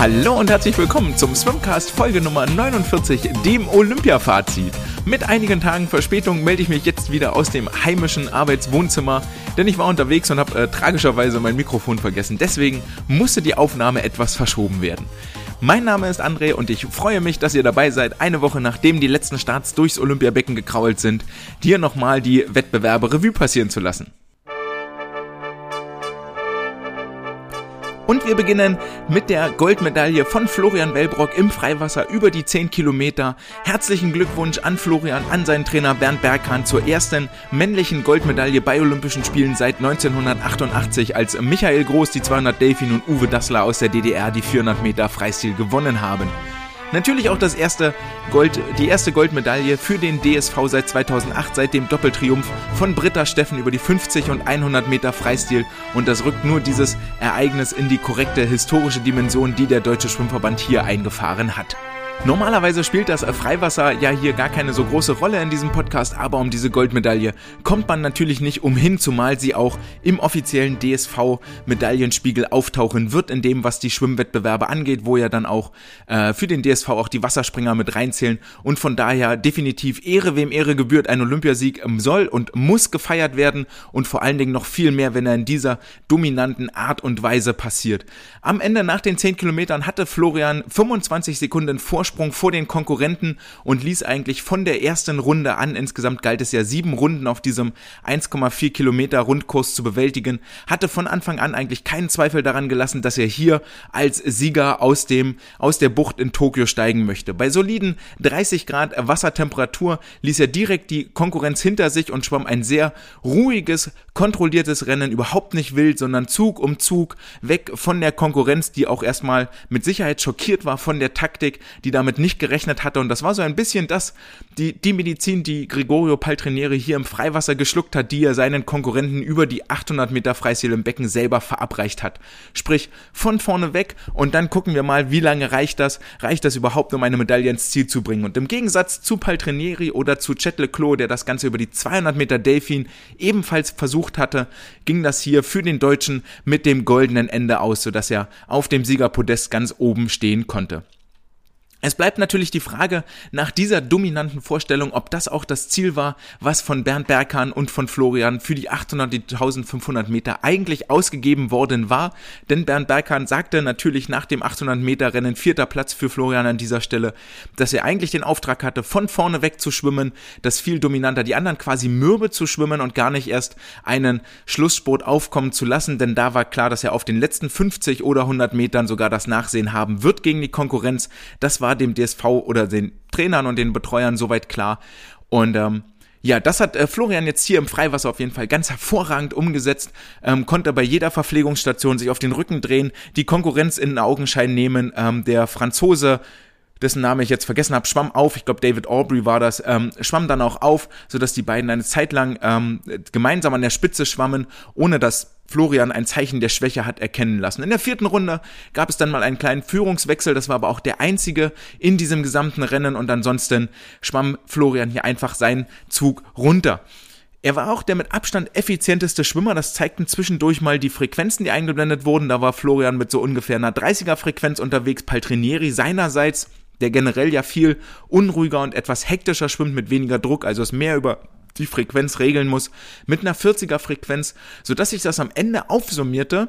Hallo und herzlich willkommen zum Swimcast Folge Nummer 49, dem Olympia-Fazit. Mit einigen Tagen Verspätung melde ich mich jetzt wieder aus dem heimischen Arbeitswohnzimmer, denn ich war unterwegs und habe äh, tragischerweise mein Mikrofon vergessen. Deswegen musste die Aufnahme etwas verschoben werden. Mein Name ist André und ich freue mich, dass ihr dabei seid, eine Woche nachdem die letzten Starts durchs Olympiabecken gekrault sind, dir nochmal die Wettbewerbe Revue passieren zu lassen. Und wir beginnen mit der Goldmedaille von Florian Wellbrock im Freiwasser über die 10 Kilometer. Herzlichen Glückwunsch an Florian, an seinen Trainer Bernd Berghahn zur ersten männlichen Goldmedaille bei Olympischen Spielen seit 1988, als Michael Groß die 200 Delfin und Uwe Dassler aus der DDR die 400 Meter Freistil gewonnen haben. Natürlich auch das erste Gold, die erste Goldmedaille für den DSV seit 2008, seit dem Doppeltriumph von Britta Steffen über die 50 und 100 Meter Freistil. Und das rückt nur dieses Ereignis in die korrekte historische Dimension, die der Deutsche Schwimmverband hier eingefahren hat. Normalerweise spielt das Freiwasser ja hier gar keine so große Rolle in diesem Podcast, aber um diese Goldmedaille kommt man natürlich nicht umhin, zumal sie auch im offiziellen DSV-Medaillenspiegel auftauchen wird, in dem, was die Schwimmwettbewerbe angeht, wo ja dann auch äh, für den DSV auch die Wasserspringer mit reinzählen und von daher definitiv Ehre, wem Ehre gebührt, ein Olympiasieg soll und muss gefeiert werden und vor allen Dingen noch viel mehr, wenn er in dieser dominanten Art und Weise passiert. Am Ende nach den 10 Kilometern hatte Florian 25 Sekunden Vorsprung Vorsprung vor den Konkurrenten und ließ eigentlich von der ersten Runde an, insgesamt galt es ja sieben Runden auf diesem 1,4 Kilometer Rundkurs zu bewältigen, hatte von Anfang an eigentlich keinen Zweifel daran gelassen, dass er hier als Sieger aus dem, aus der Bucht in Tokio steigen möchte. Bei soliden 30 Grad Wassertemperatur ließ er direkt die Konkurrenz hinter sich und schwamm ein sehr ruhiges, kontrolliertes Rennen, überhaupt nicht wild, sondern Zug um Zug weg von der Konkurrenz, die auch erstmal mit Sicherheit schockiert war von der Taktik, die da damit nicht gerechnet hatte. Und das war so ein bisschen das, die, die Medizin, die Gregorio Paltrinieri hier im Freiwasser geschluckt hat, die er seinen Konkurrenten über die 800 Meter Freistil im Becken selber verabreicht hat. Sprich, von vorne weg und dann gucken wir mal, wie lange reicht das? Reicht das überhaupt, um eine Medaille ins Ziel zu bringen? Und im Gegensatz zu Paltrinieri oder zu Chet Leclos, der das Ganze über die 200 Meter Delfin ebenfalls versucht hatte, ging das hier für den Deutschen mit dem goldenen Ende aus, sodass er auf dem Siegerpodest ganz oben stehen konnte. Es bleibt natürlich die Frage nach dieser dominanten Vorstellung, ob das auch das Ziel war, was von Bernd Berghahn und von Florian für die 800, die 1500 Meter eigentlich ausgegeben worden war. Denn Bernd Berghahn sagte natürlich nach dem 800 Meter Rennen vierter Platz für Florian an dieser Stelle, dass er eigentlich den Auftrag hatte, von vorne weg zu schwimmen, das viel dominanter, die anderen quasi mürbe zu schwimmen und gar nicht erst einen Schlusssport aufkommen zu lassen, denn da war klar, dass er auf den letzten 50 oder 100 Metern sogar das Nachsehen haben wird gegen die Konkurrenz. Das war war dem DSV oder den Trainern und den Betreuern soweit klar. Und ähm, ja, das hat äh, Florian jetzt hier im Freiwasser auf jeden Fall ganz hervorragend umgesetzt, ähm, konnte bei jeder Verpflegungsstation sich auf den Rücken drehen, die Konkurrenz in den Augenschein nehmen. Ähm, der Franzose dessen Name ich jetzt vergessen habe, schwamm auf, ich glaube David Aubrey war das, ähm, schwamm dann auch auf, sodass die beiden eine Zeit lang ähm, gemeinsam an der Spitze schwammen, ohne dass Florian ein Zeichen der Schwäche hat erkennen lassen. In der vierten Runde gab es dann mal einen kleinen Führungswechsel, das war aber auch der einzige in diesem gesamten Rennen und ansonsten schwamm Florian hier einfach seinen Zug runter. Er war auch der mit Abstand effizienteste Schwimmer, das zeigten zwischendurch mal die Frequenzen, die eingeblendet wurden. Da war Florian mit so ungefähr einer 30er Frequenz unterwegs, Paltrinieri seinerseits der generell ja viel unruhiger und etwas hektischer schwimmt mit weniger Druck, also es mehr über die Frequenz regeln muss, mit einer 40er Frequenz, sodass sich das am Ende aufsummierte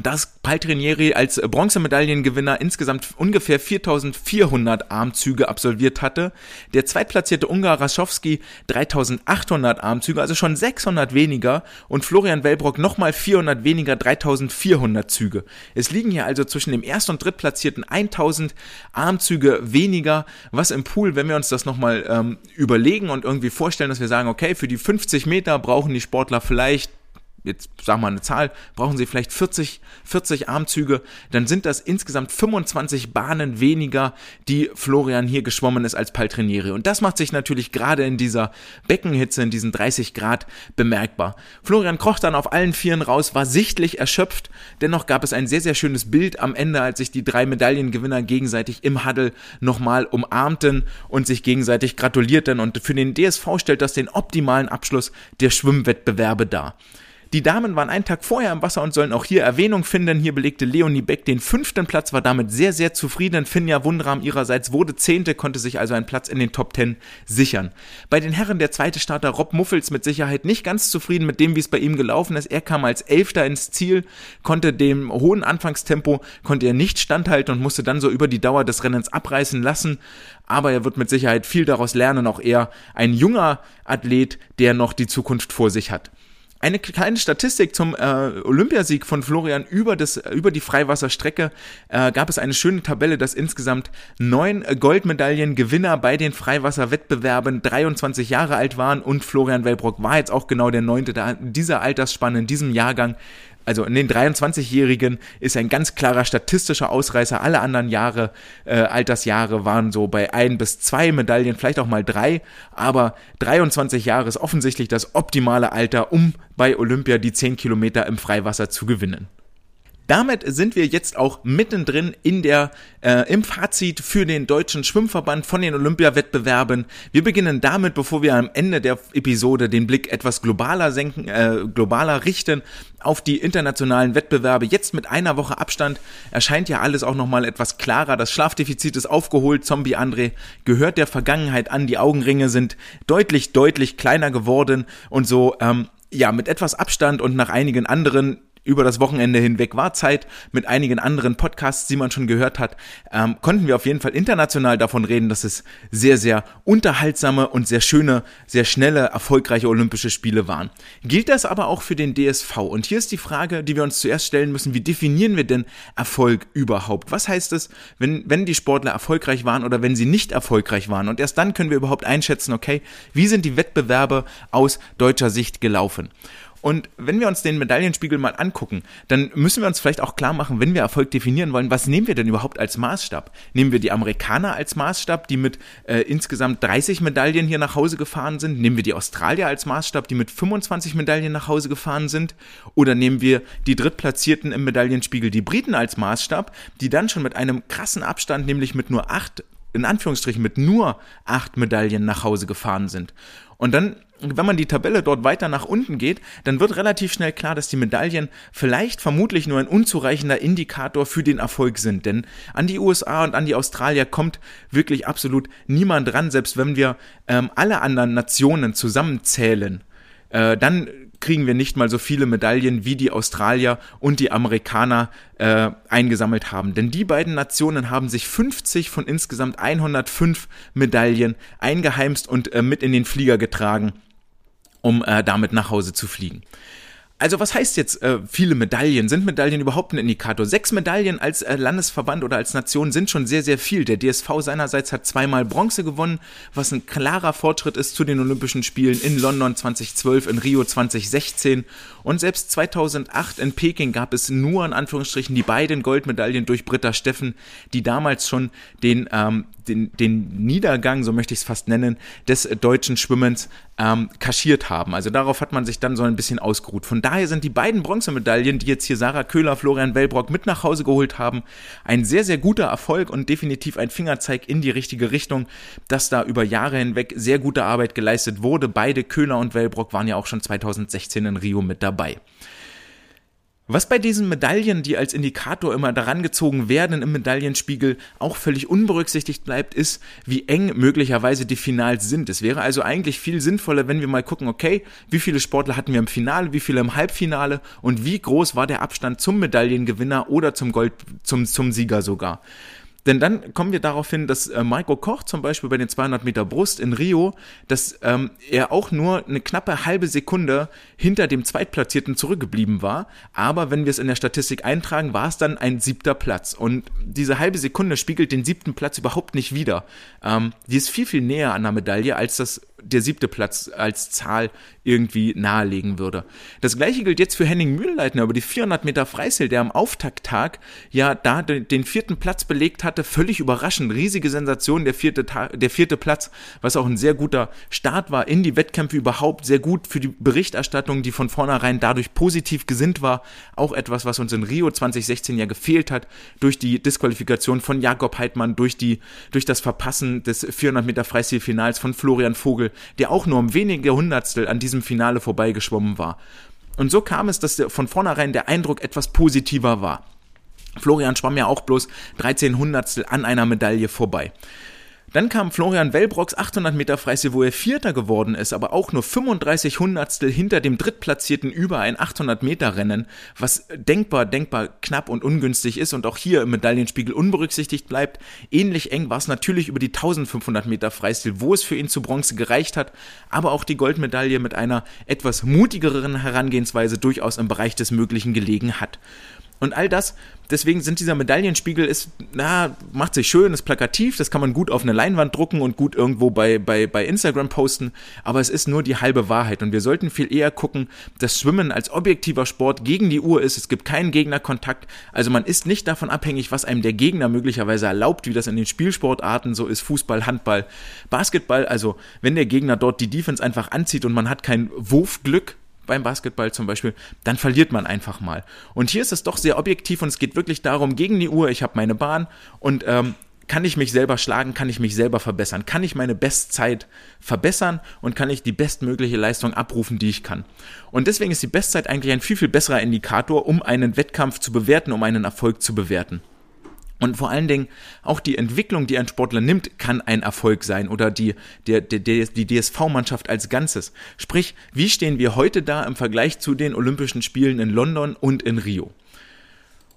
dass Paltrinieri als Bronzemedaillengewinner insgesamt ungefähr 4400 Armzüge absolviert hatte. Der zweitplatzierte Ungar Raschowski 3800 Armzüge, also schon 600 weniger und Florian Wellbrock nochmal 400 weniger, 3400 Züge. Es liegen hier also zwischen dem erst- und drittplatzierten 1000 Armzüge weniger, was im Pool, wenn wir uns das nochmal ähm, überlegen und irgendwie vorstellen, dass wir sagen, okay, für die 50 Meter brauchen die Sportler vielleicht jetzt wir mal eine Zahl, brauchen Sie vielleicht 40, 40 Armzüge, dann sind das insgesamt 25 Bahnen weniger, die Florian hier geschwommen ist als Paltrinieri. Und das macht sich natürlich gerade in dieser Beckenhitze, in diesen 30 Grad bemerkbar. Florian kroch dann auf allen Vieren raus, war sichtlich erschöpft, dennoch gab es ein sehr, sehr schönes Bild am Ende, als sich die drei Medaillengewinner gegenseitig im Huddle nochmal umarmten und sich gegenseitig gratulierten. Und für den DSV stellt das den optimalen Abschluss der Schwimmwettbewerbe dar. Die Damen waren einen Tag vorher im Wasser und sollen auch hier Erwähnung finden. Hier belegte Leonie Beck den fünften Platz, war damit sehr, sehr zufrieden. Finja Wundram ihrerseits wurde Zehnte, konnte sich also einen Platz in den Top Ten sichern. Bei den Herren der zweite Starter Rob Muffels mit Sicherheit nicht ganz zufrieden mit dem, wie es bei ihm gelaufen ist. Er kam als Elfter ins Ziel, konnte dem hohen Anfangstempo, konnte er nicht standhalten und musste dann so über die Dauer des Rennens abreißen lassen. Aber er wird mit Sicherheit viel daraus lernen, auch er ein junger Athlet, der noch die Zukunft vor sich hat. Eine kleine Statistik zum äh, Olympiasieg von Florian. Über, das, über die Freiwasserstrecke äh, gab es eine schöne Tabelle, dass insgesamt neun Goldmedaillengewinner bei den Freiwasserwettbewerben 23 Jahre alt waren. Und Florian Wellbrock war jetzt auch genau der neunte dieser Altersspanne in diesem Jahrgang also in den 23-Jährigen ist ein ganz klarer statistischer Ausreißer. Alle anderen Jahre, äh, Altersjahre waren so bei ein bis zwei Medaillen, vielleicht auch mal drei. Aber 23 Jahre ist offensichtlich das optimale Alter, um bei Olympia die 10 Kilometer im Freiwasser zu gewinnen. Damit sind wir jetzt auch mittendrin in der, äh, im Fazit für den deutschen Schwimmverband von den Olympiawettbewerben. Wir beginnen damit, bevor wir am Ende der Episode den Blick etwas globaler senken, äh, globaler richten auf die internationalen Wettbewerbe. Jetzt mit einer Woche Abstand erscheint ja alles auch nochmal etwas klarer. Das Schlafdefizit ist aufgeholt. Zombie André gehört der Vergangenheit an. Die Augenringe sind deutlich, deutlich kleiner geworden und so, ähm, ja, mit etwas Abstand und nach einigen anderen über das Wochenende hinweg war Zeit mit einigen anderen Podcasts, die man schon gehört hat, ähm, konnten wir auf jeden Fall international davon reden, dass es sehr, sehr unterhaltsame und sehr schöne, sehr schnelle, erfolgreiche Olympische Spiele waren. Gilt das aber auch für den DSV? Und hier ist die Frage, die wir uns zuerst stellen müssen, wie definieren wir denn Erfolg überhaupt? Was heißt es, wenn, wenn die Sportler erfolgreich waren oder wenn sie nicht erfolgreich waren? Und erst dann können wir überhaupt einschätzen, okay, wie sind die Wettbewerbe aus deutscher Sicht gelaufen? Und wenn wir uns den Medaillenspiegel mal angucken, dann müssen wir uns vielleicht auch klar machen, wenn wir Erfolg definieren wollen, was nehmen wir denn überhaupt als Maßstab? Nehmen wir die Amerikaner als Maßstab, die mit äh, insgesamt 30 Medaillen hier nach Hause gefahren sind? Nehmen wir die Australier als Maßstab, die mit 25 Medaillen nach Hause gefahren sind? Oder nehmen wir die Drittplatzierten im Medaillenspiegel, die Briten als Maßstab, die dann schon mit einem krassen Abstand, nämlich mit nur acht in Anführungsstrichen mit nur acht Medaillen nach Hause gefahren sind. Und dann wenn man die Tabelle dort weiter nach unten geht, dann wird relativ schnell klar, dass die Medaillen vielleicht vermutlich nur ein unzureichender Indikator für den Erfolg sind. Denn an die USA und an die Australier kommt wirklich absolut niemand ran, selbst wenn wir ähm, alle anderen Nationen zusammenzählen. Äh, dann kriegen wir nicht mal so viele Medaillen wie die Australier und die Amerikaner äh, eingesammelt haben. Denn die beiden Nationen haben sich 50 von insgesamt 105 Medaillen eingeheimst und äh, mit in den Flieger getragen um äh, damit nach Hause zu fliegen. Also was heißt jetzt äh, viele Medaillen? Sind Medaillen überhaupt ein Indikator? Sechs Medaillen als äh, Landesverband oder als Nation sind schon sehr, sehr viel. Der DSV seinerseits hat zweimal Bronze gewonnen, was ein klarer Fortschritt ist zu den Olympischen Spielen in London 2012, in Rio 2016 und selbst 2008 in Peking gab es nur in Anführungsstrichen die beiden Goldmedaillen durch Britta Steffen, die damals schon den, ähm, den, den Niedergang, so möchte ich es fast nennen, des deutschen Schwimmens ähm, kaschiert haben. Also darauf hat man sich dann so ein bisschen ausgeruht. Von daher sind die beiden Bronzemedaillen, die jetzt hier Sarah Köhler, Florian Wellbrock mit nach Hause geholt haben, ein sehr, sehr guter Erfolg und definitiv ein Fingerzeig in die richtige Richtung, dass da über Jahre hinweg sehr gute Arbeit geleistet wurde. Beide Köhler und Wellbrock waren ja auch schon 2016 in Rio mit dabei dabei. Was bei diesen Medaillen, die als Indikator immer daran gezogen werden im Medaillenspiegel, auch völlig unberücksichtigt bleibt, ist, wie eng möglicherweise die Finals sind. Es wäre also eigentlich viel sinnvoller, wenn wir mal gucken, okay, wie viele Sportler hatten wir im Finale, wie viele im Halbfinale und wie groß war der Abstand zum Medaillengewinner oder zum Gold, zum, zum Sieger sogar. Denn dann kommen wir darauf hin, dass äh, Michael Koch zum Beispiel bei den 200 Meter Brust in Rio, dass ähm, er auch nur eine knappe halbe Sekunde hinter dem Zweitplatzierten zurückgeblieben war. Aber wenn wir es in der Statistik eintragen, war es dann ein siebter Platz. Und diese halbe Sekunde spiegelt den siebten Platz überhaupt nicht wider. Ähm, die ist viel, viel näher an der Medaille, als das der siebte Platz als Zahl irgendwie nahelegen würde. Das gleiche gilt jetzt für Henning Mühlleitner über die 400 Meter Freistil, der am Auftakttag ja da den vierten Platz belegt hatte. Völlig überraschend, riesige Sensation, der vierte, der vierte Platz, was auch ein sehr guter Start war in die Wettkämpfe überhaupt, sehr gut für die Berichterstattung, die von vornherein dadurch positiv gesinnt war. Auch etwas, was uns in Rio 2016 ja gefehlt hat, durch die Disqualifikation von Jakob Heidmann, durch die, durch das Verpassen des 400 Meter Freistilfinals von Florian Vogel, der auch nur um wenige Hundertstel an diesem Finale vorbeigeschwommen war. Und so kam es, dass von vornherein der Eindruck etwas positiver war. Florian schwamm ja auch bloß 13 Hundertstel an einer Medaille vorbei. Dann kam Florian Wellbrocks 800 Meter Freistil, wo er Vierter geworden ist, aber auch nur 35 Hundertstel hinter dem Drittplatzierten über ein 800 Meter Rennen, was denkbar, denkbar knapp und ungünstig ist und auch hier im Medaillenspiegel unberücksichtigt bleibt. Ähnlich eng war es natürlich über die 1500 Meter Freistil, wo es für ihn zu Bronze gereicht hat, aber auch die Goldmedaille mit einer etwas mutigeren Herangehensweise durchaus im Bereich des Möglichen gelegen hat. Und all das, deswegen sind dieser Medaillenspiegel ist, na, macht sich schön, ist plakativ, das kann man gut auf eine Leinwand drucken und gut irgendwo bei, bei, bei Instagram posten, aber es ist nur die halbe Wahrheit. Und wir sollten viel eher gucken, dass Schwimmen als objektiver Sport gegen die Uhr ist, es gibt keinen Gegnerkontakt, also man ist nicht davon abhängig, was einem der Gegner möglicherweise erlaubt, wie das in den Spielsportarten so ist, Fußball, Handball, Basketball, also wenn der Gegner dort die Defense einfach anzieht und man hat kein Wurfglück, beim Basketball zum Beispiel, dann verliert man einfach mal. Und hier ist es doch sehr objektiv und es geht wirklich darum, gegen die Uhr, ich habe meine Bahn und ähm, kann ich mich selber schlagen, kann ich mich selber verbessern, kann ich meine Bestzeit verbessern und kann ich die bestmögliche Leistung abrufen, die ich kann. Und deswegen ist die Bestzeit eigentlich ein viel, viel besserer Indikator, um einen Wettkampf zu bewerten, um einen Erfolg zu bewerten. Und vor allen Dingen auch die Entwicklung, die ein Sportler nimmt, kann ein Erfolg sein oder die, der, der, die DSV-Mannschaft als Ganzes. Sprich, wie stehen wir heute da im Vergleich zu den Olympischen Spielen in London und in Rio?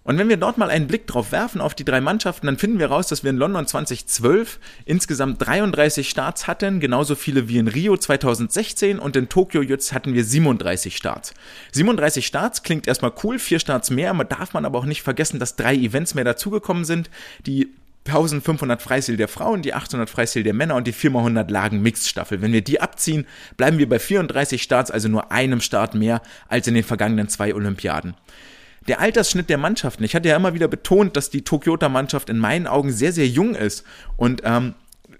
Und wenn wir dort mal einen Blick drauf werfen auf die drei Mannschaften, dann finden wir raus, dass wir in London 2012 insgesamt 33 Starts hatten, genauso viele wie in Rio 2016 und in Tokio jetzt hatten wir 37 Starts. 37 Starts klingt erstmal cool, vier Starts mehr, man darf man aber auch nicht vergessen, dass drei Events mehr dazugekommen sind, die 1500 Freistil der Frauen, die 800 Freistil der Männer und die 4x100 Lagen Mixed-Staffel. Wenn wir die abziehen, bleiben wir bei 34 Starts, also nur einem Start mehr als in den vergangenen zwei Olympiaden der Altersschnitt der Mannschaften. Ich hatte ja immer wieder betont, dass die Tokioter Mannschaft in meinen Augen sehr, sehr jung ist. Und ähm,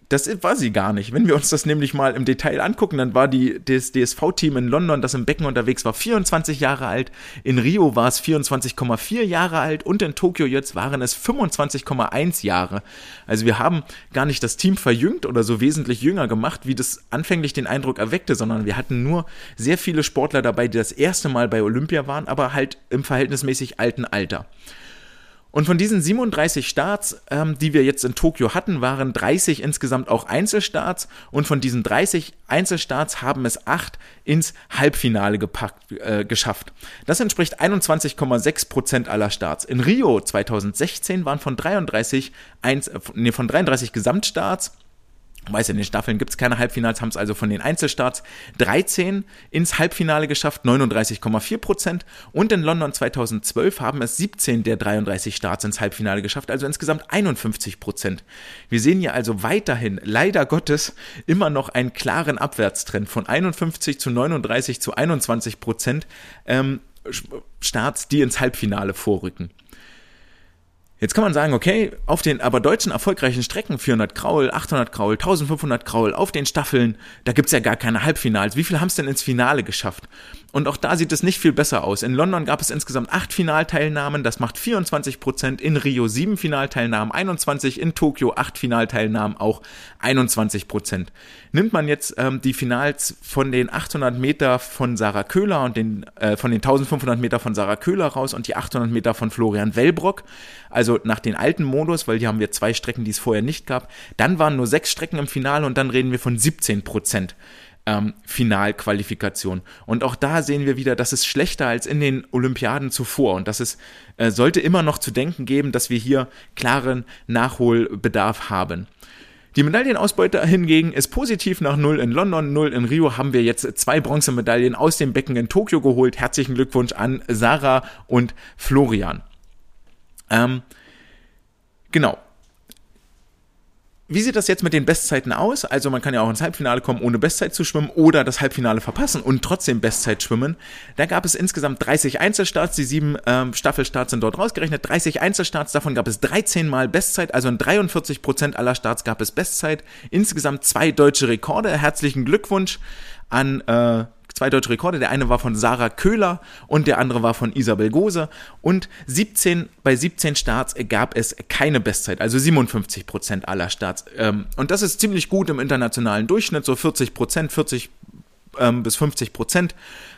das war sie gar nicht. Wenn wir uns das nämlich mal im Detail angucken, dann war die, das DSV-Team in London, das im Becken unterwegs war, 24 Jahre alt. In Rio war es 24,4 Jahre alt und in Tokio jetzt waren es 25,1 Jahre. Also wir haben gar nicht das Team verjüngt oder so wesentlich jünger gemacht, wie das anfänglich den Eindruck erweckte, sondern wir hatten nur sehr viele Sportler dabei, die das erste Mal bei Olympia waren, aber halt im verhältnismäßig alten Alter. Und von diesen 37 Starts, ähm, die wir jetzt in Tokio hatten, waren 30 insgesamt auch Einzelstarts. Und von diesen 30 Einzelstarts haben es acht ins Halbfinale gepackt, äh, geschafft. Das entspricht 21,6 Prozent aller Starts. In Rio 2016 waren von 33, 1, äh, nee, von 33 Gesamtstarts Weiß in den Staffeln gibt es keine Halbfinals, haben es also von den Einzelstarts 13 ins Halbfinale geschafft, 39,4 Prozent. Und in London 2012 haben es 17 der 33 Starts ins Halbfinale geschafft, also insgesamt 51 Prozent. Wir sehen hier also weiterhin, leider Gottes, immer noch einen klaren Abwärtstrend von 51 zu 39 zu 21 Prozent ähm, Starts, die ins Halbfinale vorrücken. Jetzt kann man sagen, okay, auf den aber deutschen erfolgreichen Strecken, 400 Kraul, 800 Kraul, 1500 Kraul, auf den Staffeln, da gibt's ja gar keine Halbfinals. Wie viel haben's denn ins Finale geschafft? Und auch da sieht es nicht viel besser aus. In London gab es insgesamt acht Finalteilnahmen, das macht 24 Prozent. In Rio sieben Finalteilnahmen, 21. In Tokio acht Finalteilnahmen, auch 21 Prozent. Nimmt man jetzt ähm, die Finals von den 800 Meter von Sarah Köhler und den, äh, von den 1500 Meter von Sarah Köhler raus und die 800 Meter von Florian Wellbrock, also nach den alten Modus, weil hier haben wir zwei Strecken, die es vorher nicht gab, dann waren nur sechs Strecken im Finale und dann reden wir von 17 Prozent ähm, Finalqualifikation. Und auch da sehen wir wieder, das ist schlechter als in den Olympiaden zuvor. Und das ist, äh, sollte immer noch zu denken geben, dass wir hier klaren Nachholbedarf haben. Die Medaillenausbeute hingegen ist positiv nach 0 in London, 0 in Rio haben wir jetzt zwei Bronzemedaillen aus dem Becken in Tokio geholt. Herzlichen Glückwunsch an Sarah und Florian. Ähm, genau. Wie sieht das jetzt mit den Bestzeiten aus? Also man kann ja auch ins Halbfinale kommen, ohne Bestzeit zu schwimmen oder das Halbfinale verpassen und trotzdem Bestzeit schwimmen. Da gab es insgesamt 30 Einzelstarts, die sieben ähm, Staffelstarts sind dort rausgerechnet. 30 Einzelstarts, davon gab es 13 Mal Bestzeit, also in 43 Prozent aller Starts gab es Bestzeit. Insgesamt zwei deutsche Rekorde. Herzlichen Glückwunsch an äh, zwei deutsche Rekorde. Der eine war von Sarah Köhler und der andere war von Isabel Gose. Und 17, bei 17 Starts gab es keine Bestzeit, also 57 Prozent aller Starts. Ähm, und das ist ziemlich gut im internationalen Durchschnitt, so 40 Prozent, 40 ähm, bis 50 Prozent.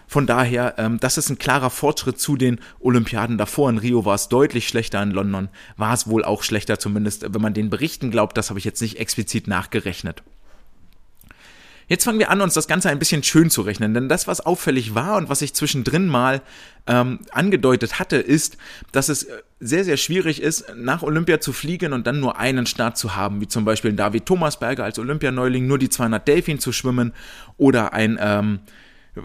Von daher, ähm, das ist ein klarer Fortschritt zu den Olympiaden davor. In Rio war es deutlich schlechter, in London war es wohl auch schlechter, zumindest wenn man den Berichten glaubt. Das habe ich jetzt nicht explizit nachgerechnet. Jetzt fangen wir an, uns das Ganze ein bisschen schön zu rechnen, denn das, was auffällig war und was ich zwischendrin mal ähm, angedeutet hatte, ist, dass es äh, sehr, sehr schwierig ist, nach Olympia zu fliegen und dann nur einen Start zu haben, wie zum Beispiel David Thomasberger als Olympianeuling nur die 200 Delfin zu schwimmen oder ein ähm,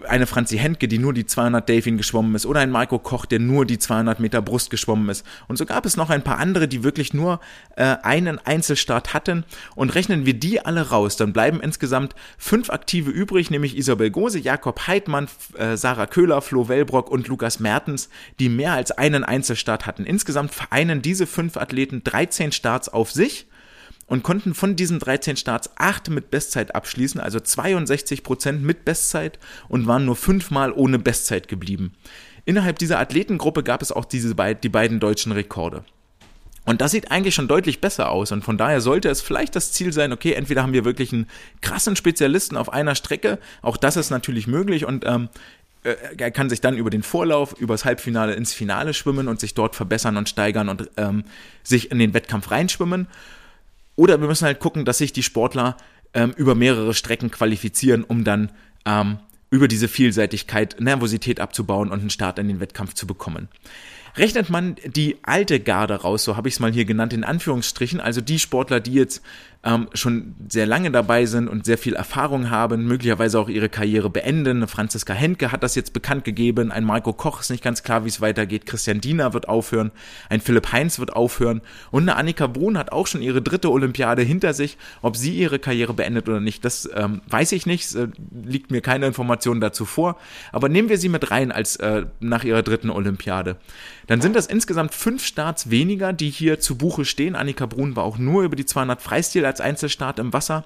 eine Franzi Hentke, die nur die 200 Delfin geschwommen ist, oder ein Marco Koch, der nur die 200 Meter Brust geschwommen ist. Und so gab es noch ein paar andere, die wirklich nur äh, einen Einzelstart hatten. Und rechnen wir die alle raus, dann bleiben insgesamt fünf Aktive übrig, nämlich Isabel Gose, Jakob Heidmann, äh, Sarah Köhler, Flo Wellbrock und Lukas Mertens, die mehr als einen Einzelstart hatten. Insgesamt vereinen diese fünf Athleten 13 Starts auf sich und konnten von diesen 13 Starts 8 mit Bestzeit abschließen, also 62 Prozent mit Bestzeit und waren nur fünfmal ohne Bestzeit geblieben. Innerhalb dieser Athletengruppe gab es auch diese die beiden deutschen Rekorde. Und das sieht eigentlich schon deutlich besser aus. Und von daher sollte es vielleicht das Ziel sein, okay, entweder haben wir wirklich einen krassen Spezialisten auf einer Strecke, auch das ist natürlich möglich und ähm, äh, er kann sich dann über den Vorlauf, übers Halbfinale ins Finale schwimmen und sich dort verbessern und steigern und ähm, sich in den Wettkampf reinschwimmen. Oder wir müssen halt gucken, dass sich die Sportler ähm, über mehrere Strecken qualifizieren, um dann ähm, über diese Vielseitigkeit Nervosität abzubauen und einen Start in den Wettkampf zu bekommen. Rechnet man die alte Garde raus, so habe ich es mal hier genannt, in Anführungsstrichen, also die Sportler, die jetzt ähm, schon sehr lange dabei sind und sehr viel Erfahrung haben, möglicherweise auch ihre Karriere beenden. Franziska Henke hat das jetzt bekannt gegeben, ein Marco Koch ist nicht ganz klar, wie es weitergeht, Christian Diener wird aufhören, ein Philipp Heinz wird aufhören und eine Annika Brun hat auch schon ihre dritte Olympiade hinter sich. Ob sie ihre Karriere beendet oder nicht, das ähm, weiß ich nicht, äh, liegt mir keine Information dazu vor, aber nehmen wir sie mit rein als äh, nach ihrer dritten Olympiade. Dann sind das insgesamt fünf Starts weniger, die hier zu Buche stehen. Annika Brun war auch nur über die 200 Freistil als Einzelstart im Wasser.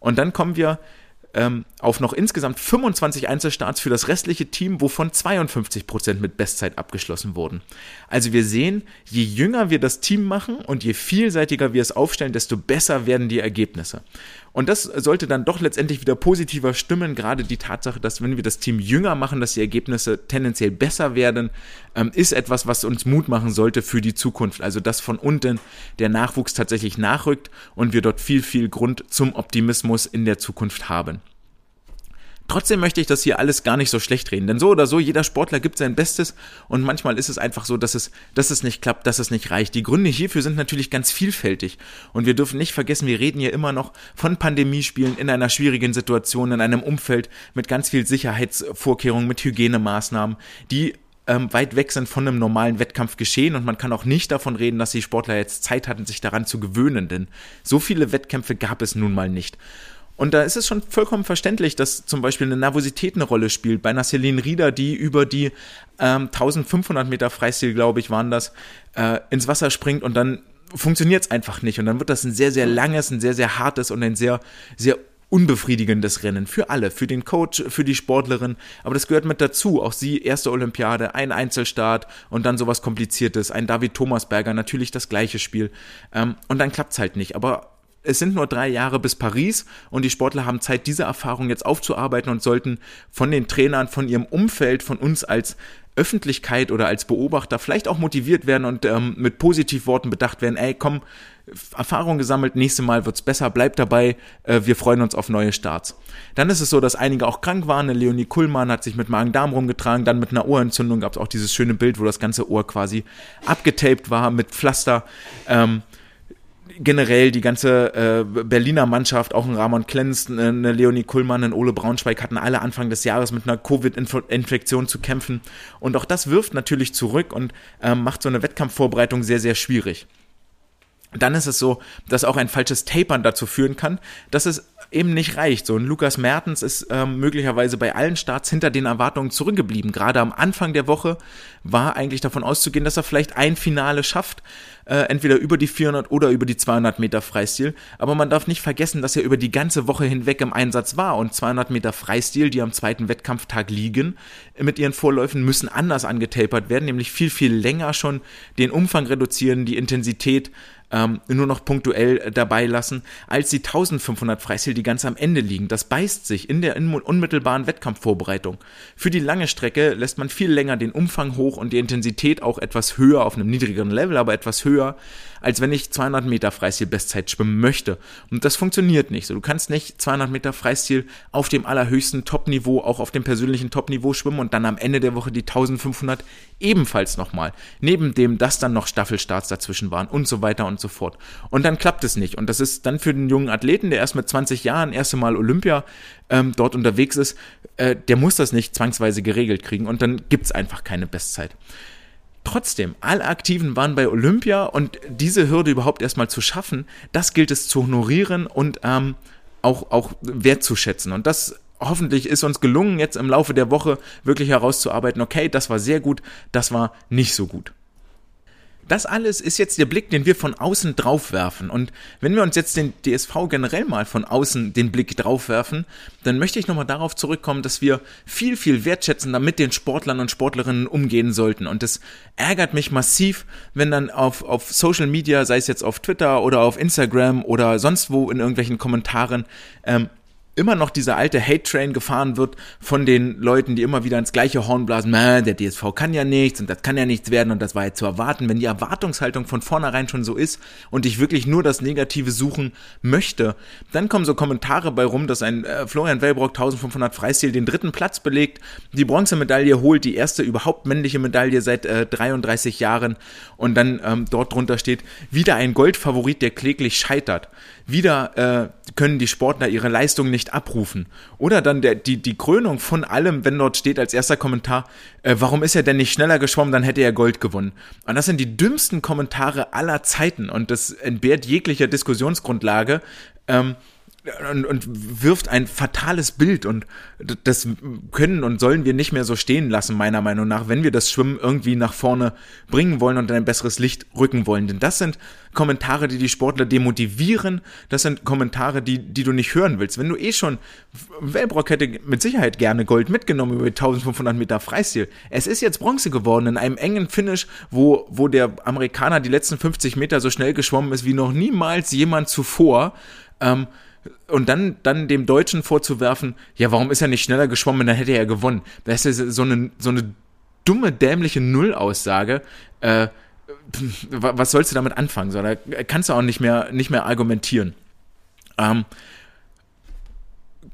Und dann kommen wir ähm, auf noch insgesamt 25 Einzelstarts für das restliche Team, wovon 52 Prozent mit Bestzeit abgeschlossen wurden. Also wir sehen, je jünger wir das Team machen und je vielseitiger wir es aufstellen, desto besser werden die Ergebnisse. Und das sollte dann doch letztendlich wieder positiver stimmen. Gerade die Tatsache, dass wenn wir das Team jünger machen, dass die Ergebnisse tendenziell besser werden, ähm, ist etwas, was uns Mut machen sollte für die Zukunft. Also dass von unten der Nachwuchs tatsächlich nachrückt und wir dort viel, viel Grund zum Optimismus in der Zukunft haben. Trotzdem möchte ich das hier alles gar nicht so schlecht reden, denn so oder so, jeder Sportler gibt sein Bestes und manchmal ist es einfach so, dass es, dass es nicht klappt, dass es nicht reicht. Die Gründe hierfür sind natürlich ganz vielfältig und wir dürfen nicht vergessen, wir reden hier immer noch von Pandemiespielen in einer schwierigen Situation, in einem Umfeld mit ganz viel Sicherheitsvorkehrungen, mit Hygienemaßnahmen, die ähm, weit weg sind von einem normalen Wettkampf geschehen und man kann auch nicht davon reden, dass die Sportler jetzt Zeit hatten, sich daran zu gewöhnen, denn so viele Wettkämpfe gab es nun mal nicht. Und da ist es schon vollkommen verständlich, dass zum Beispiel eine Nervosität eine Rolle spielt. Bei einer Celine Rieder, die über die ähm, 1500 Meter Freistil, glaube ich, waren das, äh, ins Wasser springt und dann funktioniert es einfach nicht. Und dann wird das ein sehr, sehr langes, ein sehr, sehr hartes und ein sehr, sehr unbefriedigendes Rennen für alle, für den Coach, für die Sportlerin. Aber das gehört mit dazu. Auch sie, erste Olympiade, ein Einzelstart und dann sowas Kompliziertes. Ein David Thomasberger, natürlich das gleiche Spiel. Ähm, und dann klappt es halt nicht. Aber es sind nur drei Jahre bis Paris und die Sportler haben Zeit, diese Erfahrung jetzt aufzuarbeiten und sollten von den Trainern, von ihrem Umfeld, von uns als Öffentlichkeit oder als Beobachter vielleicht auch motiviert werden und ähm, mit Positivworten bedacht werden, ey, komm, Erfahrung gesammelt, nächste Mal wird's besser, bleib dabei, äh, wir freuen uns auf neue Starts. Dann ist es so, dass einige auch krank waren, eine Leonie Kuhlmann hat sich mit Magen-Darm rumgetragen, dann mit einer Ohrentzündung gab's auch dieses schöne Bild, wo das ganze Ohr quasi abgetaped war mit Pflaster. Ähm, generell die ganze äh, Berliner Mannschaft, auch ein Ramon Klenz, eine Leonie Kuhlmann, ein Ole Braunschweig hatten alle Anfang des Jahres mit einer Covid-Infektion zu kämpfen. Und auch das wirft natürlich zurück und äh, macht so eine Wettkampfvorbereitung sehr, sehr schwierig. Dann ist es so, dass auch ein falsches Tapern dazu führen kann, dass es eben nicht reicht. So ein Lukas Mertens ist ähm, möglicherweise bei allen Starts hinter den Erwartungen zurückgeblieben. Gerade am Anfang der Woche war eigentlich davon auszugehen, dass er vielleicht ein Finale schafft, äh, entweder über die 400 oder über die 200 Meter Freistil. Aber man darf nicht vergessen, dass er über die ganze Woche hinweg im Einsatz war und 200 Meter Freistil, die am zweiten Wettkampftag liegen, mit ihren Vorläufen müssen anders angetapert werden, nämlich viel, viel länger schon den Umfang reduzieren, die Intensität ähm, nur noch punktuell dabei lassen, als die 1500 Freistil, die ganz am Ende liegen. Das beißt sich in der unmittelbaren Wettkampfvorbereitung. Für die lange Strecke lässt man viel länger den Umfang hoch und die Intensität auch etwas höher, auf einem niedrigeren Level, aber etwas höher, als wenn ich 200 Meter Freistil Bestzeit schwimmen möchte. Und das funktioniert nicht. So, du kannst nicht 200 Meter Freistil auf dem allerhöchsten Topniveau, auch auf dem persönlichen Topniveau schwimmen und dann am Ende der Woche die 1500 ebenfalls nochmal. Neben dem, dass dann noch Staffelstarts dazwischen waren und so weiter und so fort. Und dann klappt es nicht. Und das ist dann für den jungen Athleten, der erst mit 20 Jahren erste Mal Olympia ähm, dort unterwegs ist, äh, der muss das nicht zwangsweise geregelt kriegen und dann gibt's einfach keine Bestzeit. Trotzdem, alle Aktiven waren bei Olympia und diese Hürde überhaupt erstmal zu schaffen, das gilt es zu honorieren und ähm, auch, auch wertzuschätzen. Und das hoffentlich ist uns gelungen, jetzt im Laufe der Woche wirklich herauszuarbeiten, okay, das war sehr gut, das war nicht so gut. Das alles ist jetzt der Blick, den wir von außen drauf werfen. Und wenn wir uns jetzt den DSV generell mal von außen den Blick drauf werfen, dann möchte ich nochmal darauf zurückkommen, dass wir viel, viel wertschätzender mit den Sportlern und Sportlerinnen umgehen sollten. Und es ärgert mich massiv, wenn dann auf, auf Social Media, sei es jetzt auf Twitter oder auf Instagram oder sonst wo in irgendwelchen Kommentaren, ähm, immer noch dieser alte Hate-Train gefahren wird von den Leuten, die immer wieder ins gleiche Horn blasen, der DSV kann ja nichts und das kann ja nichts werden und das war ja zu erwarten. Wenn die Erwartungshaltung von vornherein schon so ist und ich wirklich nur das Negative suchen möchte, dann kommen so Kommentare bei rum, dass ein äh, Florian Wellbrock 1500 Freistil den dritten Platz belegt, die Bronzemedaille holt, die erste überhaupt männliche Medaille seit äh, 33 Jahren und dann ähm, dort drunter steht, wieder ein Goldfavorit, der kläglich scheitert. Wieder äh, können die Sportler ihre Leistung nicht abrufen. Oder dann der, die, die Krönung von allem, wenn dort steht als erster Kommentar, äh, warum ist er denn nicht schneller geschwommen, dann hätte er Gold gewonnen. Und das sind die dümmsten Kommentare aller Zeiten und das entbehrt jeglicher Diskussionsgrundlage. Ähm, und, und wirft ein fatales Bild und das können und sollen wir nicht mehr so stehen lassen, meiner Meinung nach, wenn wir das Schwimmen irgendwie nach vorne bringen wollen und in ein besseres Licht rücken wollen. Denn das sind Kommentare, die die Sportler demotivieren, das sind Kommentare, die, die du nicht hören willst. Wenn du eh schon, Wellbrock hätte mit Sicherheit gerne Gold mitgenommen über 1500 Meter Freistil. Es ist jetzt Bronze geworden in einem engen Finish, wo, wo der Amerikaner die letzten 50 Meter so schnell geschwommen ist wie noch niemals jemand zuvor. Ähm, und dann, dann dem Deutschen vorzuwerfen, ja, warum ist er nicht schneller geschwommen, dann hätte er gewonnen. Das ist so eine, so eine dumme, dämliche Nullaussage. Äh, was sollst du damit anfangen? So, da kannst du auch nicht mehr, nicht mehr argumentieren. Ähm,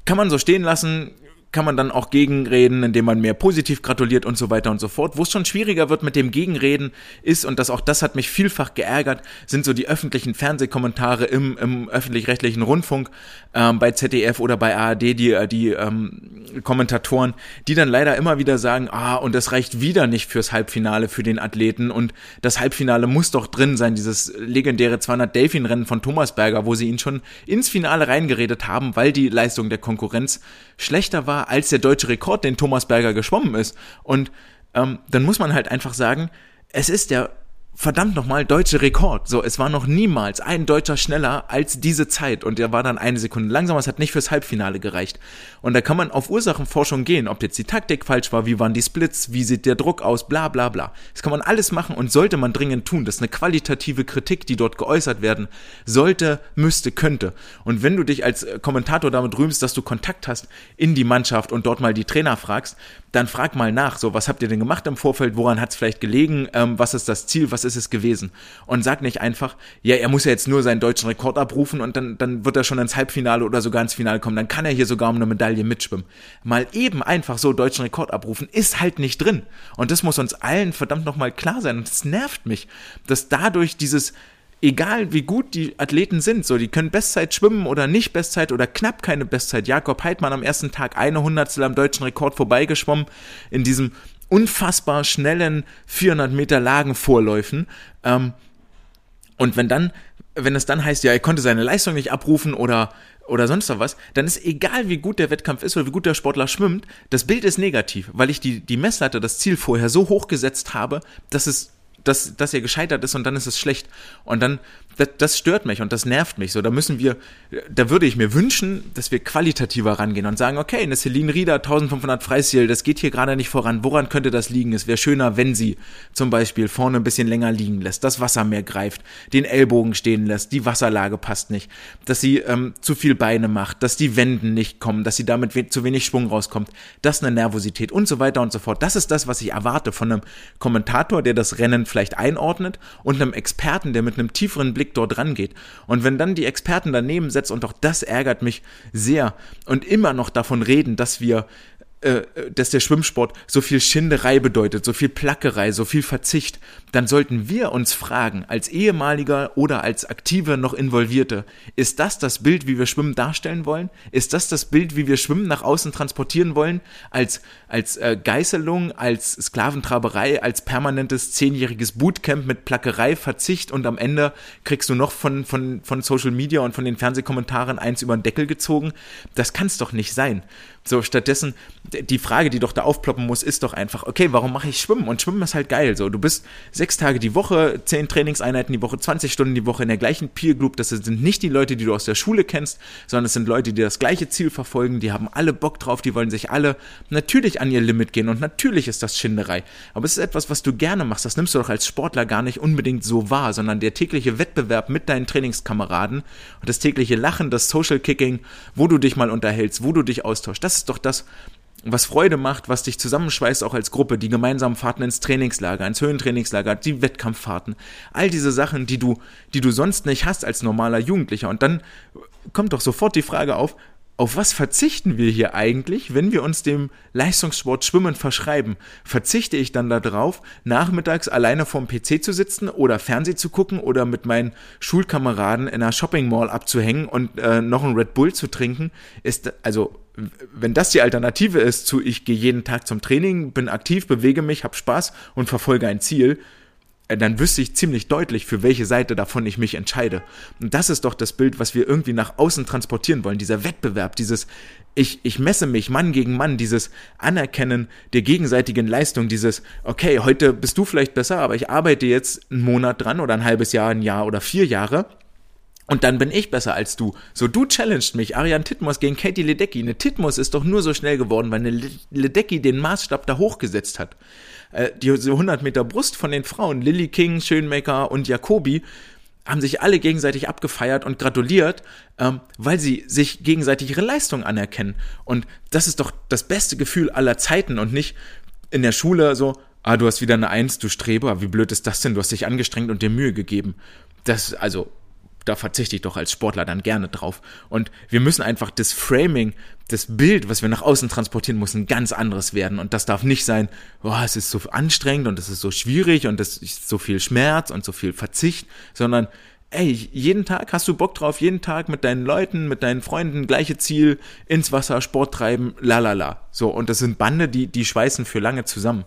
kann man so stehen lassen, kann man dann auch gegenreden, indem man mehr positiv gratuliert und so weiter und so fort. Wo es schon schwieriger wird mit dem Gegenreden ist, und das auch das hat mich vielfach geärgert, sind so die öffentlichen Fernsehkommentare im, im öffentlich-rechtlichen Rundfunk, ähm, bei ZDF oder bei ARD, die, äh, die ähm, Kommentatoren, die dann leider immer wieder sagen, ah, und das reicht wieder nicht fürs Halbfinale für den Athleten und das Halbfinale muss doch drin sein, dieses legendäre 200 Delfin-Rennen von Thomas Berger, wo sie ihn schon ins Finale reingeredet haben, weil die Leistung der Konkurrenz schlechter war als der deutsche Rekord, den Thomas Berger geschwommen ist. Und ähm, dann muss man halt einfach sagen, es ist der verdammt nochmal, deutsche Rekord. So, es war noch niemals ein Deutscher schneller als diese Zeit und der war dann eine Sekunde langsamer. Es hat nicht fürs Halbfinale gereicht. Und da kann man auf Ursachenforschung gehen, ob jetzt die Taktik falsch war, wie waren die Splits, wie sieht der Druck aus, bla bla bla. Das kann man alles machen und sollte man dringend tun. Das ist eine qualitative Kritik, die dort geäußert werden sollte, müsste, könnte. Und wenn du dich als Kommentator damit rühmst, dass du Kontakt hast in die Mannschaft und dort mal die Trainer fragst, dann frag mal nach, so, was habt ihr denn gemacht im Vorfeld, woran hat es vielleicht gelegen, ähm, was ist das Ziel, was ist es gewesen? Und sag nicht einfach, ja, er muss ja jetzt nur seinen deutschen Rekord abrufen und dann, dann wird er schon ins Halbfinale oder sogar ins Finale kommen, dann kann er hier sogar um eine Medaille mitschwimmen. Mal eben einfach so deutschen Rekord abrufen, ist halt nicht drin. Und das muss uns allen verdammt nochmal klar sein. Und es nervt mich, dass dadurch dieses, egal wie gut die Athleten sind, so, die können Bestzeit schwimmen oder nicht Bestzeit oder knapp keine Bestzeit. Jakob Heidmann am ersten Tag eine Hundertstel am deutschen Rekord vorbeigeschwommen in diesem unfassbar schnellen 400 Meter Lagenvorläufen. Ähm, und wenn dann, wenn es dann heißt, ja, er konnte seine Leistung nicht abrufen oder oder sonst was, dann ist egal, wie gut der Wettkampf ist oder wie gut der Sportler schwimmt, das Bild ist negativ, weil ich die, die Messlatte, das Ziel vorher so hoch gesetzt habe, dass es dass, dass er gescheitert ist und dann ist es schlecht. Und dann, das, das stört mich und das nervt mich. So, da müssen wir, da würde ich mir wünschen, dass wir qualitativer rangehen und sagen, okay, eine Celine Rieder 1500 Freistil, das geht hier gerade nicht voran. Woran könnte das liegen? Es wäre schöner, wenn sie zum Beispiel vorne ein bisschen länger liegen lässt, das Wasser mehr greift, den Ellbogen stehen lässt, die Wasserlage passt nicht, dass sie ähm, zu viel Beine macht, dass die Wenden nicht kommen, dass sie damit we zu wenig Schwung rauskommt, das eine Nervosität und so weiter und so fort. Das ist das, was ich erwarte von einem Kommentator, der das Rennen vielleicht einordnet und einem Experten, der mit einem tieferen Blick dort rangeht. Und wenn dann die Experten daneben setzen, und auch das ärgert mich sehr, und immer noch davon reden, dass wir äh, dass der Schwimmsport so viel Schinderei bedeutet, so viel Plackerei, so viel Verzicht, dann sollten wir uns fragen, als ehemaliger oder als aktive noch Involvierte, ist das das Bild, wie wir Schwimmen darstellen wollen? Ist das das Bild, wie wir Schwimmen nach außen transportieren wollen? Als, als äh, Geißelung, als Sklaventraberei, als permanentes zehnjähriges Bootcamp mit Plackerei, Verzicht und am Ende kriegst du noch von, von, von Social Media und von den Fernsehkommentaren eins über den Deckel gezogen? Das kann's doch nicht sein. So, stattdessen, die Frage, die doch da aufploppen muss, ist doch einfach, okay, warum mache ich Schwimmen? Und Schwimmen ist halt geil. So, du bist sechs Tage die Woche, zehn Trainingseinheiten die Woche, 20 Stunden die Woche in der gleichen Peer Group. Das sind nicht die Leute, die du aus der Schule kennst, sondern es sind Leute, die das gleiche Ziel verfolgen, die haben alle Bock drauf, die wollen sich alle natürlich an ihr Limit gehen und natürlich ist das Schinderei. Aber es ist etwas, was du gerne machst. Das nimmst du doch als Sportler gar nicht unbedingt so wahr, sondern der tägliche Wettbewerb mit deinen Trainingskameraden und das tägliche Lachen, das Social Kicking, wo du dich mal unterhältst, wo du dich austauschst. Das ist doch das, was Freude macht, was dich zusammenschweißt, auch als Gruppe, die gemeinsamen Fahrten ins Trainingslager, ins Höhentrainingslager, die Wettkampffahrten, all diese Sachen, die du, die du sonst nicht hast als normaler Jugendlicher. Und dann kommt doch sofort die Frage auf, auf was verzichten wir hier eigentlich, wenn wir uns dem Leistungssport Schwimmen verschreiben? Verzichte ich dann darauf, nachmittags alleine vorm PC zu sitzen oder Fernseh zu gucken oder mit meinen Schulkameraden in einer Shopping Mall abzuhängen und äh, noch ein Red Bull zu trinken? Ist also wenn das die Alternative ist zu ich gehe jeden Tag zum Training, bin aktiv, bewege mich, habe Spaß und verfolge ein Ziel, äh, dann wüsste ich ziemlich deutlich, für welche Seite davon ich mich entscheide. Und das ist doch das Bild, was wir irgendwie nach außen transportieren wollen. Dieser Wettbewerb, dieses ich, ich messe mich Mann gegen Mann, dieses Anerkennen der gegenseitigen Leistung, dieses, okay, heute bist du vielleicht besser, aber ich arbeite jetzt einen Monat dran oder ein halbes Jahr, ein Jahr oder vier Jahre. Und dann bin ich besser als du. So, du challenged mich. Ariane Titmus gegen Katie Ledecky. Eine Titmus ist doch nur so schnell geworden, weil eine Ledecky den Maßstab da hochgesetzt hat äh, die 100 Meter Brust von den Frauen, Lily King, Schönmaker und Jacobi, haben sich alle gegenseitig abgefeiert und gratuliert, ähm, weil sie sich gegenseitig ihre Leistung anerkennen. Und das ist doch das beste Gefühl aller Zeiten und nicht in der Schule so, ah, du hast wieder eine Eins, du Streber, wie blöd ist das denn? Du hast dich angestrengt und dir Mühe gegeben. Das, also, da verzichte ich doch als Sportler dann gerne drauf. Und wir müssen einfach das Framing, das Bild, was wir nach außen transportieren, muss ein ganz anderes werden. Und das darf nicht sein, oh, es ist so anstrengend und es ist so schwierig und es ist so viel Schmerz und so viel Verzicht, sondern ey, jeden Tag hast du Bock drauf, jeden Tag mit deinen Leuten, mit deinen Freunden, gleiche Ziel, ins Wasser, Sport treiben, la la la. So, und das sind Bande, die, die schweißen für lange zusammen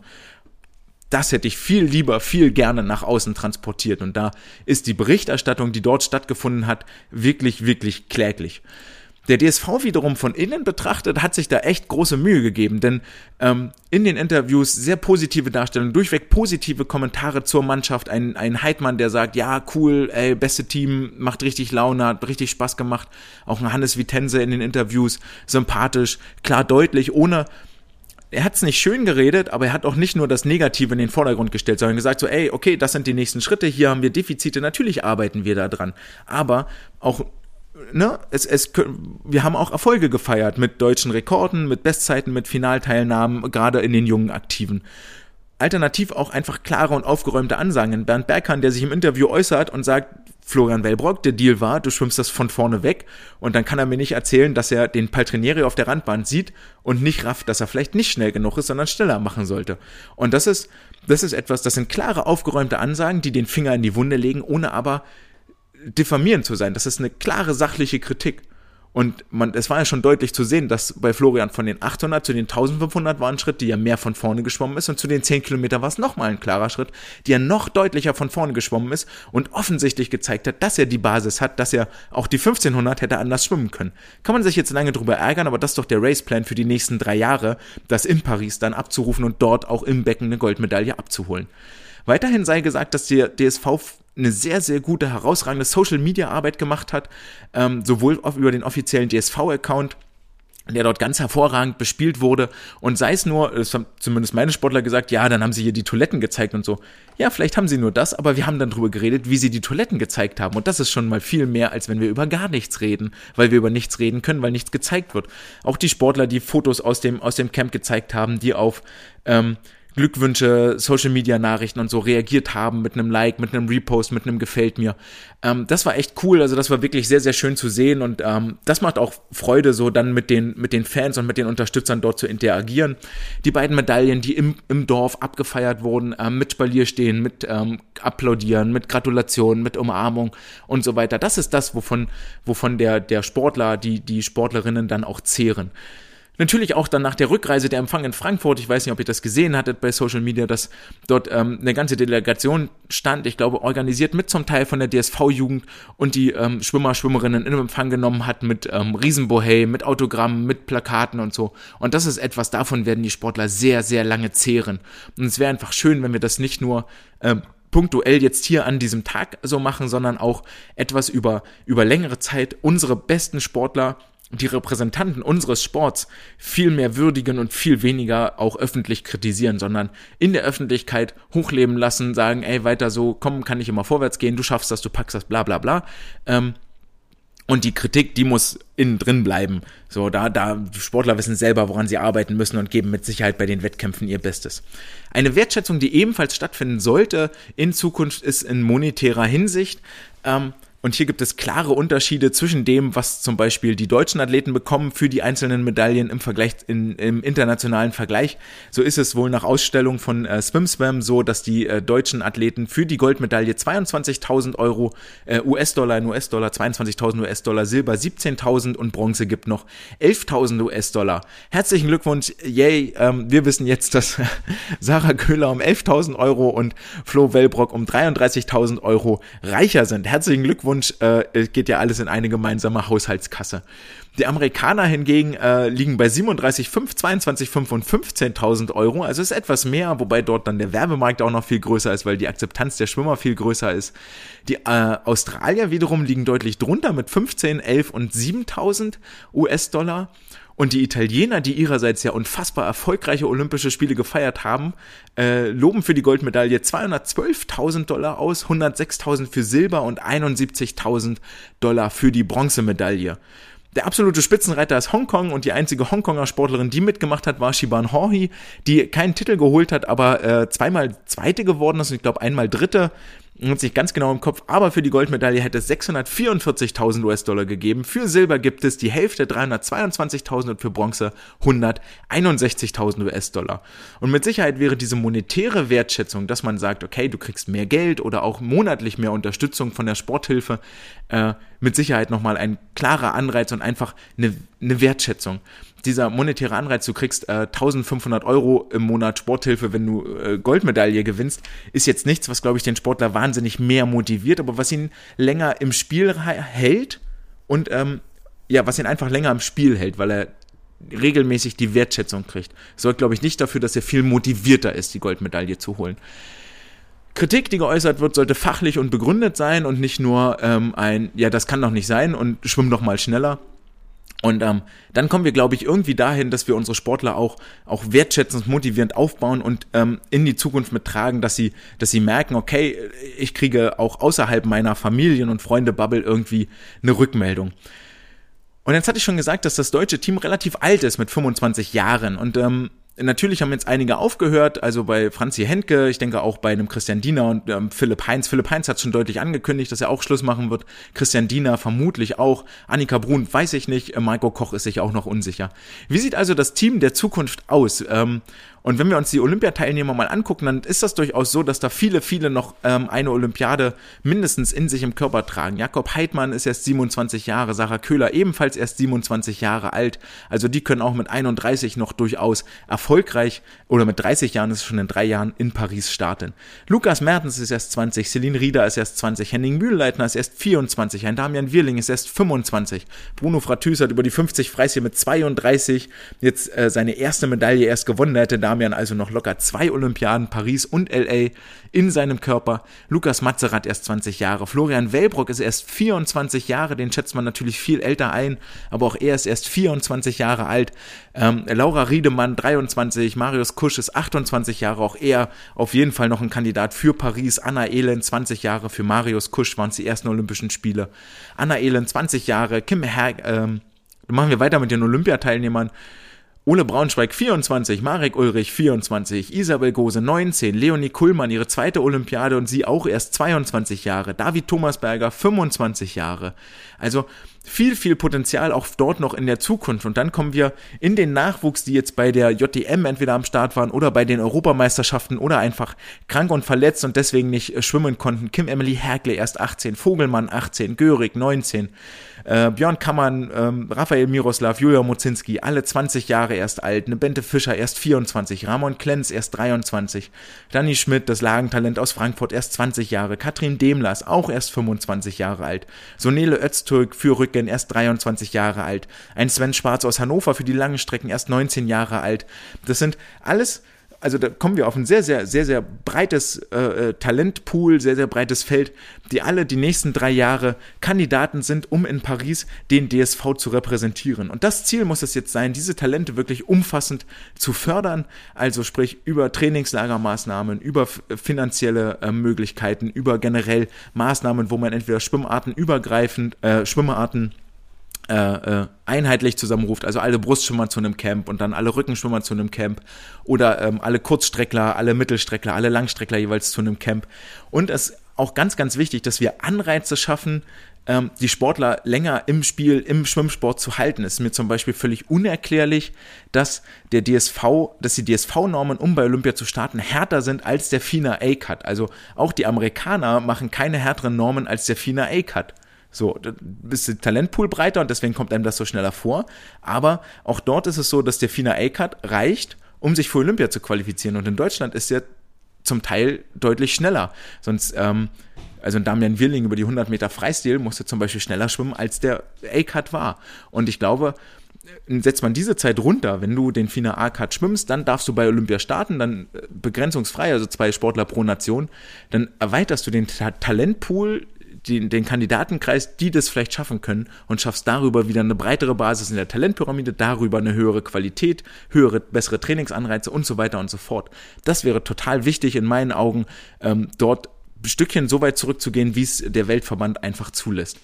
das hätte ich viel lieber, viel gerne nach außen transportiert. Und da ist die Berichterstattung, die dort stattgefunden hat, wirklich, wirklich kläglich. Der DSV wiederum von innen betrachtet hat sich da echt große Mühe gegeben, denn ähm, in den Interviews sehr positive Darstellungen, durchweg positive Kommentare zur Mannschaft. Ein, ein Heidmann, der sagt, ja, cool, ey, beste Team, macht richtig Laune, hat richtig Spaß gemacht. Auch ein Hannes Vitense in den Interviews, sympathisch, klar deutlich, ohne er hat es nicht schön geredet, aber er hat auch nicht nur das Negative in den Vordergrund gestellt, sondern gesagt so, ey, okay, das sind die nächsten Schritte, hier haben wir Defizite, natürlich arbeiten wir da dran. Aber auch Ne, es, es, wir haben auch Erfolge gefeiert mit deutschen Rekorden, mit Bestzeiten, mit Finalteilnahmen, gerade in den jungen Aktiven. Alternativ auch einfach klare und aufgeräumte Ansagen. Bernd Berghahn, der sich im Interview äußert und sagt, Florian Wellbrock, der Deal war, du schwimmst das von vorne weg und dann kann er mir nicht erzählen, dass er den Paltrinieri auf der Randbahn sieht und nicht rafft, dass er vielleicht nicht schnell genug ist, sondern schneller machen sollte. Und das ist, das ist etwas, das sind klare, aufgeräumte Ansagen, die den Finger in die Wunde legen, ohne aber diffamierend zu sein. Das ist eine klare sachliche Kritik. Und man, es war ja schon deutlich zu sehen, dass bei Florian von den 800 zu den 1500 war ein Schritt, die ja mehr von vorne geschwommen ist und zu den 10 Kilometer war es nochmal ein klarer Schritt, die er noch deutlicher von vorne geschwommen ist und offensichtlich gezeigt hat, dass er die Basis hat, dass er auch die 1500 hätte anders schwimmen können. Kann man sich jetzt lange drüber ärgern, aber das ist doch der Raceplan für die nächsten drei Jahre, das in Paris dann abzurufen und dort auch im Becken eine Goldmedaille abzuholen. Weiterhin sei gesagt, dass der DSV eine sehr, sehr gute, herausragende Social-Media-Arbeit gemacht hat, ähm, sowohl über den offiziellen DSV-Account der dort ganz hervorragend bespielt wurde. Und sei es nur, es haben zumindest meine Sportler gesagt, ja, dann haben sie hier die Toiletten gezeigt und so. Ja, vielleicht haben sie nur das, aber wir haben dann drüber geredet, wie sie die Toiletten gezeigt haben. Und das ist schon mal viel mehr, als wenn wir über gar nichts reden, weil wir über nichts reden können, weil nichts gezeigt wird. Auch die Sportler, die Fotos aus dem, aus dem Camp gezeigt haben, die auf ähm, Glückwünsche, Social Media Nachrichten und so reagiert haben mit einem Like, mit einem Repost, mit einem Gefällt mir. Ähm, das war echt cool. Also das war wirklich sehr, sehr schön zu sehen und ähm, das macht auch Freude, so dann mit den, mit den Fans und mit den Unterstützern dort zu interagieren. Die beiden Medaillen, die im, im Dorf abgefeiert wurden, ähm, mit Spalier stehen, mit ähm, Applaudieren, mit Gratulation, mit Umarmung und so weiter. Das ist das, wovon, wovon der, der Sportler, die, die Sportlerinnen dann auch zehren. Natürlich auch dann nach der Rückreise der Empfang in Frankfurt. Ich weiß nicht, ob ihr das gesehen hattet bei Social Media, dass dort ähm, eine ganze Delegation stand, ich glaube, organisiert mit zum Teil von der DSV-Jugend und die ähm, Schwimmer, Schwimmerinnen in Empfang genommen hat mit ähm, Riesenbohey, mit Autogrammen, mit Plakaten und so. Und das ist etwas, davon werden die Sportler sehr, sehr lange zehren. Und es wäre einfach schön, wenn wir das nicht nur ähm, punktuell jetzt hier an diesem Tag so machen, sondern auch etwas über, über längere Zeit unsere besten Sportler die Repräsentanten unseres Sports viel mehr würdigen und viel weniger auch öffentlich kritisieren, sondern in der Öffentlichkeit hochleben lassen, sagen, ey, weiter so, komm, kann ich immer vorwärts gehen, du schaffst das, du packst das, bla bla bla. Ähm, und die Kritik, die muss innen drin bleiben. So, da, da, Sportler wissen selber, woran sie arbeiten müssen und geben mit Sicherheit bei den Wettkämpfen ihr Bestes. Eine Wertschätzung, die ebenfalls stattfinden sollte in Zukunft, ist in monetärer Hinsicht. Ähm, und hier gibt es klare Unterschiede zwischen dem, was zum Beispiel die deutschen Athleten bekommen für die einzelnen Medaillen im Vergleich, in, im internationalen Vergleich. So ist es wohl nach Ausstellung von äh, SwimSwam so, dass die äh, deutschen Athleten für die Goldmedaille 22.000 Euro äh, US-Dollar in US-Dollar, 22.000 US-Dollar, Silber 17.000 und Bronze gibt noch 11.000 US-Dollar. Herzlichen Glückwunsch, yay. Ähm, wir wissen jetzt, dass Sarah Köhler um 11.000 Euro und Flo Wellbrock um 33.000 Euro reicher sind. Herzlichen Glückwunsch Glückwunsch, äh, geht ja alles in eine gemeinsame Haushaltskasse. Die Amerikaner hingegen äh, liegen bei 37,5, 22,5 und 15.000 Euro. Also ist etwas mehr, wobei dort dann der Werbemarkt auch noch viel größer ist, weil die Akzeptanz der Schwimmer viel größer ist. Die äh, Australier wiederum liegen deutlich drunter mit 15, 11 und 7.000 US-Dollar. Und die Italiener, die ihrerseits ja unfassbar erfolgreiche Olympische Spiele gefeiert haben, äh, loben für die Goldmedaille 212.000 Dollar aus, 106.000 für Silber und 71.000 Dollar für die Bronzemedaille. Der absolute Spitzenreiter ist Hongkong und die einzige Hongkonger Sportlerin, die mitgemacht hat, war Shiban Horhi, die keinen Titel geholt hat, aber äh, zweimal Zweite geworden ist und ich glaube einmal Dritte hat sich ganz genau im Kopf, aber für die Goldmedaille hätte es 644.000 US-Dollar gegeben. Für Silber gibt es die Hälfte 322.000 und für Bronze 161.000 US-Dollar. Und mit Sicherheit wäre diese monetäre Wertschätzung, dass man sagt, okay, du kriegst mehr Geld oder auch monatlich mehr Unterstützung von der Sporthilfe, äh, mit Sicherheit nochmal ein klarer Anreiz und einfach eine, eine Wertschätzung dieser monetäre Anreiz, du kriegst äh, 1500 Euro im Monat Sporthilfe, wenn du äh, Goldmedaille gewinnst, ist jetzt nichts, was, glaube ich, den Sportler wahnsinnig mehr motiviert, aber was ihn länger im Spiel hält und ähm, ja, was ihn einfach länger im Spiel hält, weil er regelmäßig die Wertschätzung kriegt. Sorgt, glaube ich, nicht dafür, dass er viel motivierter ist, die Goldmedaille zu holen. Kritik, die geäußert wird, sollte fachlich und begründet sein und nicht nur ähm, ein, ja, das kann doch nicht sein und schwimm doch mal schneller. Und ähm, dann kommen wir, glaube ich, irgendwie dahin, dass wir unsere Sportler auch, auch wertschätzend, motivierend aufbauen und ähm, in die Zukunft mittragen, dass sie, dass sie merken, okay, ich kriege auch außerhalb meiner Familien- und Freunde-Bubble irgendwie eine Rückmeldung. Und jetzt hatte ich schon gesagt, dass das deutsche Team relativ alt ist mit 25 Jahren. Und ähm, Natürlich haben jetzt einige aufgehört, also bei Franzi Henke, ich denke auch bei einem Christian Diener und ähm, Philipp Heinz. Philipp Heinz hat schon deutlich angekündigt, dass er auch Schluss machen wird. Christian Diener vermutlich auch. Annika Brun weiß ich nicht. Äh, Maiko Koch ist sich auch noch unsicher. Wie sieht also das Team der Zukunft aus? Ähm, und wenn wir uns die Olympiateilnehmer mal angucken, dann ist das durchaus so, dass da viele, viele noch ähm, eine Olympiade mindestens in sich im Körper tragen. Jakob Heidmann ist erst 27 Jahre, Sarah Köhler ebenfalls erst 27 Jahre alt. Also die können auch mit 31 noch durchaus erfolgreich oder mit 30 Jahren ist es schon in drei Jahren in Paris starten. Lukas Mertens ist erst 20, Celine Rieder ist erst 20, Henning Mühlleitner ist erst 24, ein Damian Wirling ist erst 25, Bruno Fratüs hat über die 50 Freistil mit 32 jetzt äh, seine erste Medaille erst gewonnen. Hätte Damian also noch locker zwei Olympiaden, Paris und LA, in seinem Körper. Lukas Mazerat erst 20 Jahre. Florian Wellbrock ist erst 24 Jahre, den schätzt man natürlich viel älter ein, aber auch er ist erst 24 Jahre alt. Ähm, Laura Riedemann 23, Marius Kusch ist 28 Jahre, auch er auf jeden Fall noch ein Kandidat für Paris. Anna Elend 20 Jahre, für Marius Kusch waren es die ersten Olympischen Spiele. Anna Elend 20 Jahre, Kim Her ähm, machen wir weiter mit den Olympiateilnehmern. Ole Braunschweig 24, Marek Ulrich 24, Isabel Gose 19, Leonie Kuhlmann ihre zweite Olympiade und sie auch erst 22 Jahre, David Thomasberger 25 Jahre. Also viel, viel Potenzial auch dort noch in der Zukunft. Und dann kommen wir in den Nachwuchs, die jetzt bei der JDM entweder am Start waren oder bei den Europameisterschaften oder einfach krank und verletzt und deswegen nicht schwimmen konnten. Kim Emily Herkle erst 18, Vogelmann 18, Görig 19 äh, Björn Kammern, ähm, Raphael Miroslav, Julia Mozinski, alle 20 Jahre erst alt, eine Bente Fischer erst 24, Ramon Klenz erst 23, Danny Schmidt, das Lagentalent aus Frankfurt, erst 20 Jahre, Katrin Demlers, auch erst 25 Jahre alt, Sonele Öztürk für Rücken, erst 23 Jahre alt, ein Sven Schwarz aus Hannover für die langen Strecken, erst 19 Jahre alt. Das sind alles also da kommen wir auf ein sehr, sehr, sehr, sehr breites äh, äh, Talentpool, sehr, sehr breites Feld, die alle die nächsten drei Jahre Kandidaten sind, um in Paris den DSV zu repräsentieren. Und das Ziel muss es jetzt sein, diese Talente wirklich umfassend zu fördern, also sprich über Trainingslagermaßnahmen, über finanzielle äh, Möglichkeiten, über generell Maßnahmen, wo man entweder Schwimmarten übergreifend, äh, Schwimmarten äh, äh, einheitlich zusammenruft, also alle Brustschwimmer zu einem Camp und dann alle Rückenschwimmer zu einem Camp oder ähm, alle Kurzstreckler, alle Mittelstreckler, alle Langstreckler jeweils zu einem Camp. Und es ist auch ganz, ganz wichtig, dass wir Anreize schaffen, ähm, die Sportler länger im Spiel, im Schwimmsport zu halten. Es ist mir zum Beispiel völlig unerklärlich, dass der DSV, dass die DSV-Normen, um bei Olympia zu starten, härter sind als der FINA A-Cut. Also auch die Amerikaner machen keine härteren Normen als der FINA A-Cut. So, da ist der Talentpool breiter und deswegen kommt einem das so schneller vor. Aber auch dort ist es so, dass der FINA A-Cut reicht, um sich für Olympia zu qualifizieren. Und in Deutschland ist der zum Teil deutlich schneller. Sonst, ähm, also Damian Wirling über die 100 Meter Freistil musste zum Beispiel schneller schwimmen, als der A-Cut war. Und ich glaube, setzt man diese Zeit runter, wenn du den FINA A-Cut schwimmst, dann darfst du bei Olympia starten, dann äh, begrenzungsfrei, also zwei Sportler pro Nation, dann erweiterst du den Ta Talentpool die, den Kandidatenkreis, die das vielleicht schaffen können und schaffst darüber wieder eine breitere Basis in der Talentpyramide, darüber eine höhere Qualität, höhere, bessere Trainingsanreize und so weiter und so fort. Das wäre total wichtig in meinen Augen, ähm, dort Stückchen so weit zurückzugehen, wie es der Weltverband einfach zulässt.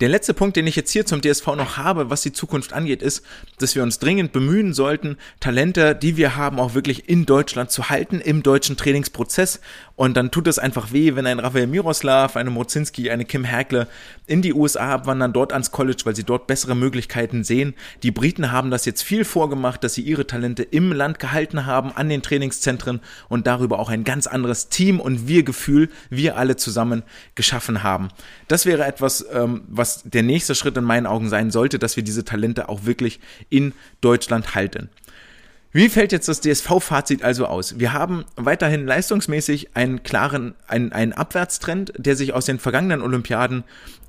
Der letzte Punkt, den ich jetzt hier zum DSV noch habe, was die Zukunft angeht, ist, dass wir uns dringend bemühen sollten, Talente, die wir haben, auch wirklich in Deutschland zu halten, im deutschen Trainingsprozess. Und dann tut es einfach weh, wenn ein Rafael Miroslav, eine Mozinski, eine Kim Herkle in die USA abwandern, dort ans College, weil sie dort bessere Möglichkeiten sehen. Die Briten haben das jetzt viel vorgemacht, dass sie ihre Talente im Land gehalten haben, an den Trainingszentren und darüber auch ein ganz anderes Team und Wir-Gefühl, wir alle zusammen geschaffen haben. Das wäre etwas, ähm, was was der nächste Schritt in meinen Augen sein sollte, dass wir diese Talente auch wirklich in Deutschland halten. Wie fällt jetzt das DSV-Fazit also aus? Wir haben weiterhin leistungsmäßig einen klaren, einen, einen Abwärtstrend, der sich aus den vergangenen Olympiaden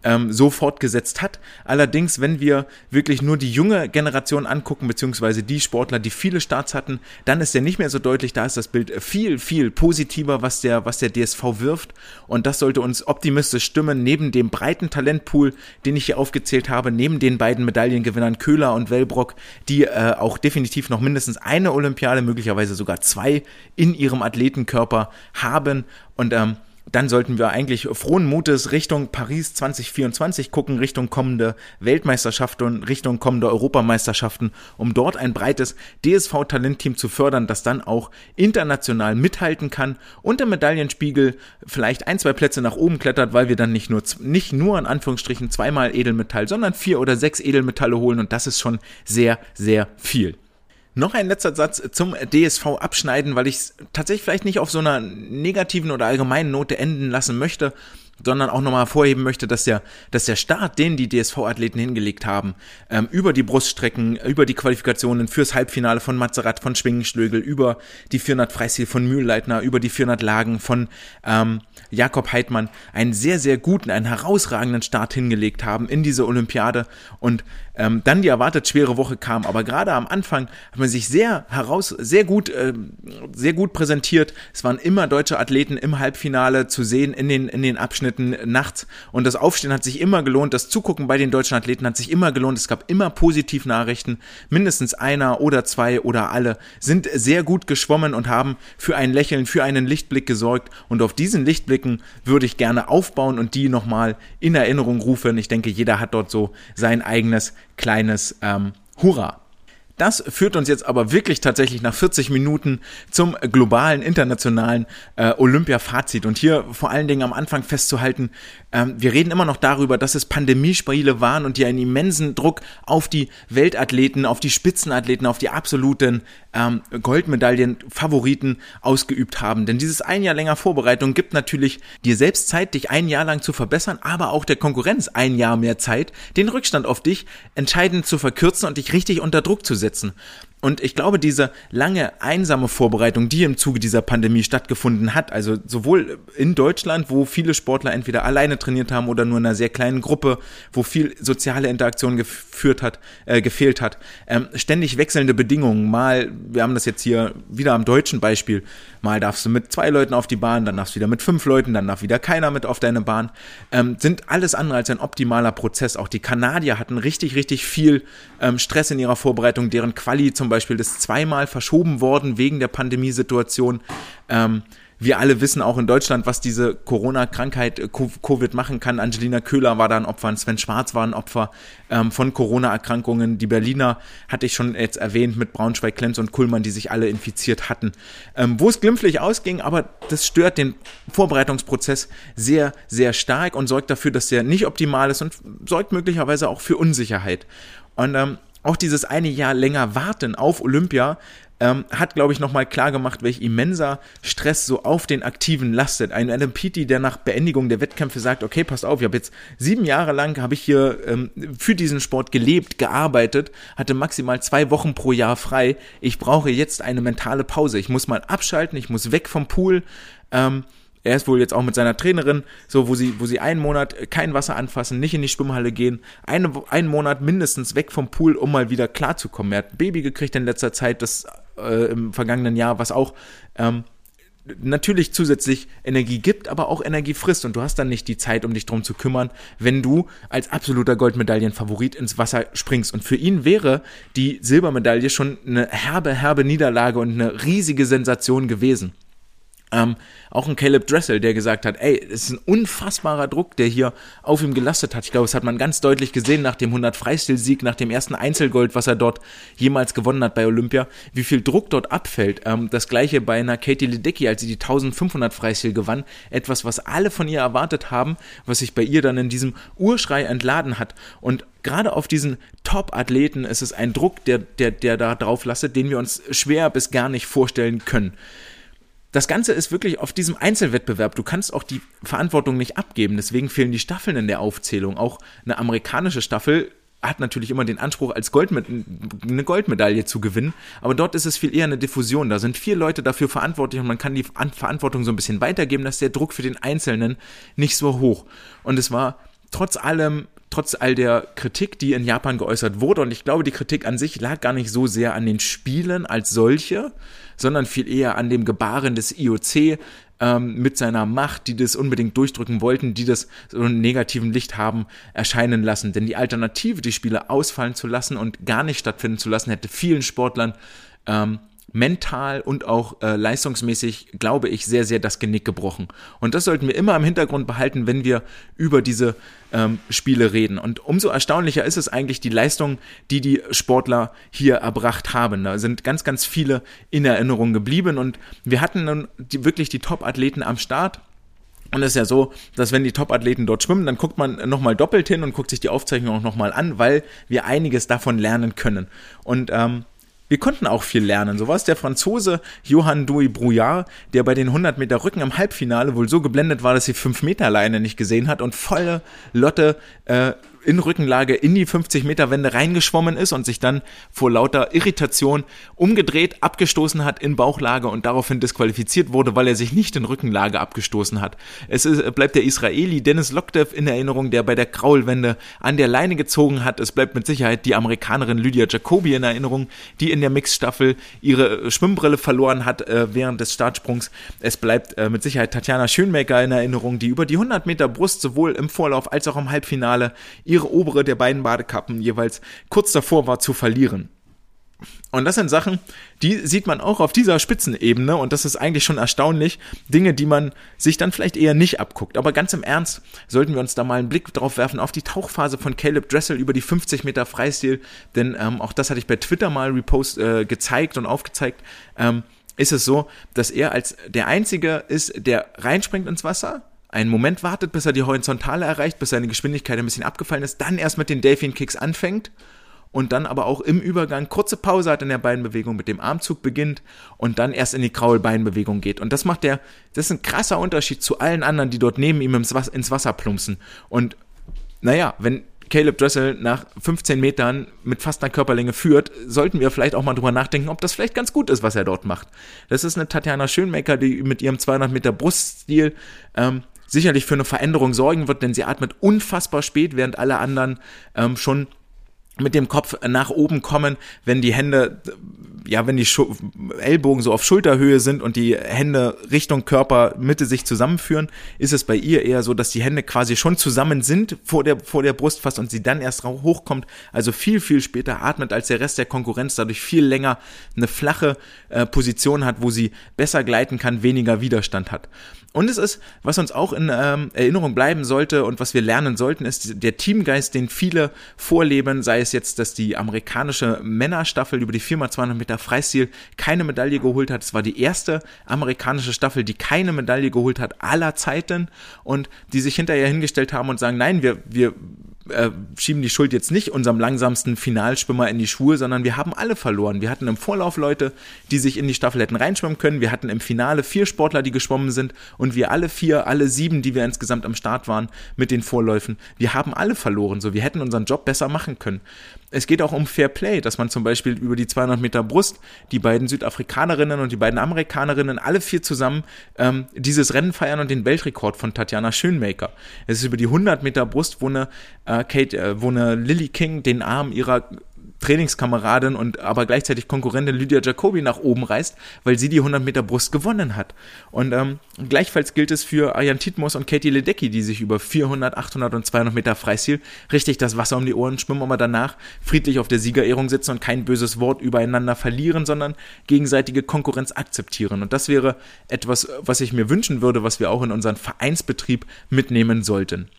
ähm, so fortgesetzt hat. Allerdings, wenn wir wirklich nur die junge Generation angucken, beziehungsweise die Sportler, die viele Starts hatten, dann ist der nicht mehr so deutlich. Da ist das Bild viel, viel positiver, was der, was der DSV wirft. Und das sollte uns optimistisch stimmen, neben dem breiten Talentpool, den ich hier aufgezählt habe, neben den beiden Medaillengewinnern Köhler und Wellbrock, die äh, auch definitiv noch mindestens eine Olympiade, möglicherweise sogar zwei in ihrem Athletenkörper haben. Und ähm, dann sollten wir eigentlich frohen Mutes Richtung Paris 2024 gucken, Richtung kommende Weltmeisterschaften, Richtung kommende Europameisterschaften, um dort ein breites DSV-Talentteam zu fördern, das dann auch international mithalten kann und der Medaillenspiegel vielleicht ein, zwei Plätze nach oben klettert, weil wir dann nicht nur, nicht nur in Anführungsstrichen zweimal Edelmetall, sondern vier oder sechs Edelmetalle holen und das ist schon sehr, sehr viel. Noch ein letzter Satz zum DSV abschneiden, weil ich es tatsächlich vielleicht nicht auf so einer negativen oder allgemeinen Note enden lassen möchte, sondern auch nochmal hervorheben möchte, dass der, dass der Start, den die DSV-Athleten hingelegt haben, ähm, über die Bruststrecken, über die Qualifikationen fürs Halbfinale von Mazerat, von Schwingenschlögel, über die 400 Freistil von Mühlleitner, über die 400 Lagen von ähm, Jakob Heidmann, einen sehr, sehr guten, einen herausragenden Start hingelegt haben in diese Olympiade. Und ähm, dann die erwartet schwere Woche kam. Aber gerade am Anfang hat man sich sehr heraus, sehr gut, äh, sehr gut präsentiert. Es waren immer deutsche Athleten im Halbfinale zu sehen in den, in den Abschnitten nachts. Und das Aufstehen hat sich immer gelohnt. Das Zugucken bei den deutschen Athleten hat sich immer gelohnt. Es gab immer Positivnachrichten. Mindestens einer oder zwei oder alle sind sehr gut geschwommen und haben für ein Lächeln, für einen Lichtblick gesorgt. Und auf diesen Lichtblicken würde ich gerne aufbauen und die nochmal in Erinnerung rufen. Ich denke, jeder hat dort so sein eigenes kleines ähm, Hurra. Das führt uns jetzt aber wirklich tatsächlich nach 40 Minuten zum globalen, internationalen äh, Olympia-Fazit. Und hier vor allen Dingen am Anfang festzuhalten, ähm, wir reden immer noch darüber, dass es Pandemiespiele waren und die einen immensen Druck auf die Weltathleten, auf die Spitzenathleten, auf die absoluten ähm, Goldmedaillen-Favoriten ausgeübt haben. Denn dieses ein Jahr länger Vorbereitung gibt natürlich dir selbst Zeit, dich ein Jahr lang zu verbessern, aber auch der Konkurrenz ein Jahr mehr Zeit, den Rückstand auf dich entscheidend zu verkürzen und dich richtig unter Druck zu setzen umsetzen. Und ich glaube, diese lange einsame Vorbereitung, die im Zuge dieser Pandemie stattgefunden hat, also sowohl in Deutschland, wo viele Sportler entweder alleine trainiert haben oder nur in einer sehr kleinen Gruppe, wo viel soziale Interaktion geführt hat, äh, gefehlt hat, ähm, ständig wechselnde Bedingungen. Mal, wir haben das jetzt hier wieder am deutschen Beispiel, mal darfst du mit zwei Leuten auf die Bahn, dann darfst du wieder mit fünf Leuten, dann darf wieder keiner mit auf deine Bahn. Ähm, sind alles andere als ein optimaler Prozess. Auch die Kanadier hatten richtig, richtig viel ähm, Stress in ihrer Vorbereitung, deren Quali zum Beispiel ist zweimal verschoben worden wegen der Pandemiesituation. Ähm, wir alle wissen auch in Deutschland, was diese Corona-Krankheit äh, Covid machen kann. Angelina Köhler war da ein Opfer, Sven Schwarz war ein Opfer ähm, von Corona-Erkrankungen. Die Berliner hatte ich schon jetzt erwähnt mit Braunschweig, Klenz und Kuhlmann, die sich alle infiziert hatten. Ähm, wo es glimpflich ausging, aber das stört den Vorbereitungsprozess sehr, sehr stark und sorgt dafür, dass der nicht optimal ist und sorgt möglicherweise auch für Unsicherheit. Und ähm, auch dieses eine Jahr länger warten auf Olympia ähm, hat, glaube ich, nochmal klar gemacht, welch immenser Stress so auf den Aktiven lastet. Ein Adam Peaty, der nach Beendigung der Wettkämpfe sagt, okay, passt auf, ich habe jetzt sieben Jahre lang, habe ich hier ähm, für diesen Sport gelebt, gearbeitet, hatte maximal zwei Wochen pro Jahr frei. Ich brauche jetzt eine mentale Pause. Ich muss mal abschalten, ich muss weg vom Pool. Ähm, er ist wohl jetzt auch mit seiner Trainerin, so wo sie, wo sie einen Monat kein Wasser anfassen, nicht in die Schwimmhalle gehen, eine, einen Monat mindestens weg vom Pool, um mal wieder klarzukommen. Er hat ein Baby gekriegt in letzter Zeit, das äh, im vergangenen Jahr, was auch ähm, natürlich zusätzlich Energie gibt, aber auch Energie frisst und du hast dann nicht die Zeit, um dich drum zu kümmern, wenn du als absoluter Goldmedaillenfavorit ins Wasser springst. Und für ihn wäre die Silbermedaille schon eine herbe, herbe Niederlage und eine riesige Sensation gewesen. Ähm, auch ein Caleb Dressel, der gesagt hat, ey, es ist ein unfassbarer Druck, der hier auf ihm gelastet hat. Ich glaube, das hat man ganz deutlich gesehen nach dem 100 Freistil-Sieg, nach dem ersten Einzelgold, was er dort jemals gewonnen hat bei Olympia, wie viel Druck dort abfällt. Ähm, das gleiche bei einer Katie Ledecky, als sie die 1500 Freistil gewann. Etwas, was alle von ihr erwartet haben, was sich bei ihr dann in diesem Urschrei entladen hat. Und gerade auf diesen Top-Athleten ist es ein Druck, der, der, der da drauf lastet, den wir uns schwer bis gar nicht vorstellen können das Ganze ist wirklich auf diesem Einzelwettbewerb. Du kannst auch die Verantwortung nicht abgeben. Deswegen fehlen die Staffeln in der Aufzählung. Auch eine amerikanische Staffel hat natürlich immer den Anspruch, als Goldme eine Goldmedaille zu gewinnen. Aber dort ist es viel eher eine Diffusion. Da sind vier Leute dafür verantwortlich und man kann die Verantwortung so ein bisschen weitergeben, dass der Druck für den Einzelnen nicht so hoch. Und es war trotz allem trotz all der Kritik, die in Japan geäußert wurde, und ich glaube, die Kritik an sich lag gar nicht so sehr an den Spielen als solche, sondern viel eher an dem Gebaren des IOC ähm, mit seiner Macht, die das unbedingt durchdrücken wollten, die das so einen negativen Licht haben erscheinen lassen. Denn die Alternative, die Spiele ausfallen zu lassen und gar nicht stattfinden zu lassen, hätte vielen Sportlern ähm, mental und auch äh, leistungsmäßig, glaube ich, sehr, sehr das Genick gebrochen. Und das sollten wir immer im Hintergrund behalten, wenn wir über diese ähm, Spiele reden. Und umso erstaunlicher ist es eigentlich die Leistung, die die Sportler hier erbracht haben. Da sind ganz, ganz viele in Erinnerung geblieben und wir hatten nun die, wirklich die Top-Athleten am Start. Und es ist ja so, dass wenn die Top-Athleten dort schwimmen, dann guckt man nochmal doppelt hin und guckt sich die Aufzeichnung auch nochmal an, weil wir einiges davon lernen können. Und ähm, wir konnten auch viel lernen. So war es der Franzose Johann Dui Brouillard, der bei den 100 Meter Rücken im Halbfinale wohl so geblendet war, dass sie 5 Meter Leine nicht gesehen hat und volle Lotte äh, in Rückenlage in die 50 Meter Wende reingeschwommen ist und sich dann vor lauter Irritation umgedreht, abgestoßen hat in Bauchlage und daraufhin disqualifiziert wurde, weil er sich nicht in Rückenlage abgestoßen hat. Es ist, bleibt der Israeli Dennis Lokdev in Erinnerung, der bei der Kraulwende an der Leine gezogen hat. Es bleibt mit Sicherheit die Amerikanerin Lydia Jacobi in Erinnerung, die in der Mixstaffel ihre Schwimmbrille verloren hat äh, während des Startsprungs. Es bleibt äh, mit Sicherheit Tatjana Schönmaker in Erinnerung, die über die 100 Meter Brust sowohl im Vorlauf als auch im Halbfinale ihre obere der beiden Badekappen jeweils kurz davor war zu verlieren. Und das sind Sachen, die sieht man auch auf dieser Spitzenebene und das ist eigentlich schon erstaunlich. Dinge, die man sich dann vielleicht eher nicht abguckt. Aber ganz im Ernst sollten wir uns da mal einen Blick drauf werfen auf die Tauchphase von Caleb Dressel über die 50 Meter Freistil, denn ähm, auch das hatte ich bei Twitter mal repost äh, gezeigt und aufgezeigt. Ähm, ist es so, dass er als der Einzige ist, der reinspringt ins Wasser, einen Moment wartet, bis er die Horizontale erreicht, bis seine Geschwindigkeit ein bisschen abgefallen ist, dann erst mit den Delfin Kicks anfängt und dann aber auch im Übergang kurze Pause hat in der Beinbewegung, mit dem Armzug beginnt und dann erst in die Kraulbeinbewegung geht. Und das macht der, das ist ein krasser Unterschied zu allen anderen, die dort neben ihm ins Wasser plumpsen. Und naja, wenn Caleb Dressel nach 15 Metern mit fast einer Körperlänge führt, sollten wir vielleicht auch mal drüber nachdenken, ob das vielleicht ganz gut ist, was er dort macht. Das ist eine Tatjana Schönmaker, die mit ihrem 200 Meter Bruststil ähm, sicherlich für eine Veränderung sorgen wird, denn sie atmet unfassbar spät, während alle anderen ähm, schon mit dem Kopf nach oben kommen, wenn die Hände, ja, wenn die Schu Ellbogen so auf Schulterhöhe sind und die Hände Richtung Körpermitte sich zusammenführen, ist es bei ihr eher so, dass die Hände quasi schon zusammen sind vor der, vor der Brust fast und sie dann erst hochkommt, also viel, viel später atmet als der Rest der Konkurrenz, dadurch viel länger eine flache äh, Position hat, wo sie besser gleiten kann, weniger Widerstand hat. Und es ist, was uns auch in ähm, Erinnerung bleiben sollte und was wir lernen sollten, ist der Teamgeist, den viele vorleben, sei es jetzt, dass die amerikanische Männerstaffel über die 4x200 Meter Freistil keine Medaille geholt hat. Es war die erste amerikanische Staffel, die keine Medaille geholt hat aller Zeiten und die sich hinterher hingestellt haben und sagen, nein, wir, wir äh, schieben die Schuld jetzt nicht unserem langsamsten Finalschwimmer in die Schuhe, sondern wir haben alle verloren. Wir hatten im Vorlauf Leute, die sich in die Staffel hätten reinschwimmen können. Wir hatten im Finale vier Sportler, die geschwommen sind und wir alle vier, alle sieben, die wir insgesamt am Start waren mit den Vorläufen, wir haben alle verloren. So, wir hätten unseren Job besser machen können. Es geht auch um Fair Play, dass man zum Beispiel über die 200 Meter Brust die beiden Südafrikanerinnen und die beiden Amerikanerinnen alle vier zusammen ähm, dieses Rennen feiern und den Weltrekord von Tatjana Schönmaker. Es ist über die 100 Meter Brust, wo eine äh, Kate, äh, wo eine Lily King den Arm ihrer Trainingskameradin und aber gleichzeitig Konkurrentin Lydia Jacobi nach oben reißt, weil sie die 100 Meter Brust gewonnen hat. Und ähm, gleichfalls gilt es für Ayan Titmus und Katie Ledecky, die sich über 400, 800 und 200 Meter Freistil richtig das Wasser um die Ohren schwimmen, aber danach friedlich auf der Siegerehrung sitzen und kein böses Wort übereinander verlieren, sondern gegenseitige Konkurrenz akzeptieren. Und das wäre etwas, was ich mir wünschen würde, was wir auch in unseren Vereinsbetrieb mitnehmen sollten.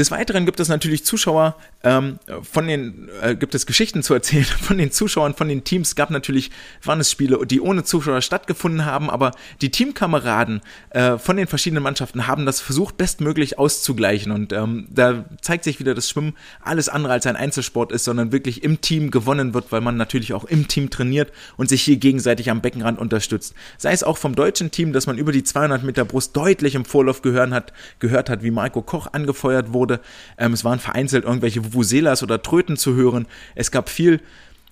Des Weiteren gibt es natürlich Zuschauer, ähm, von den, äh, gibt es Geschichten zu erzählen von den Zuschauern, von den Teams. Es gab natürlich, waren es Spiele, die ohne Zuschauer stattgefunden haben, aber die Teamkameraden äh, von den verschiedenen Mannschaften haben das versucht, bestmöglich auszugleichen. Und ähm, da zeigt sich wieder, dass Schwimmen alles andere als ein Einzelsport ist, sondern wirklich im Team gewonnen wird, weil man natürlich auch im Team trainiert und sich hier gegenseitig am Beckenrand unterstützt. Sei es auch vom deutschen Team, dass man über die 200 Meter Brust deutlich im Vorlauf gehört hat, gehört hat, wie Marco Koch angefeuert wurde wurde. Ähm, es waren vereinzelt irgendwelche Vuvuzelas oder Tröten zu hören. Es gab viel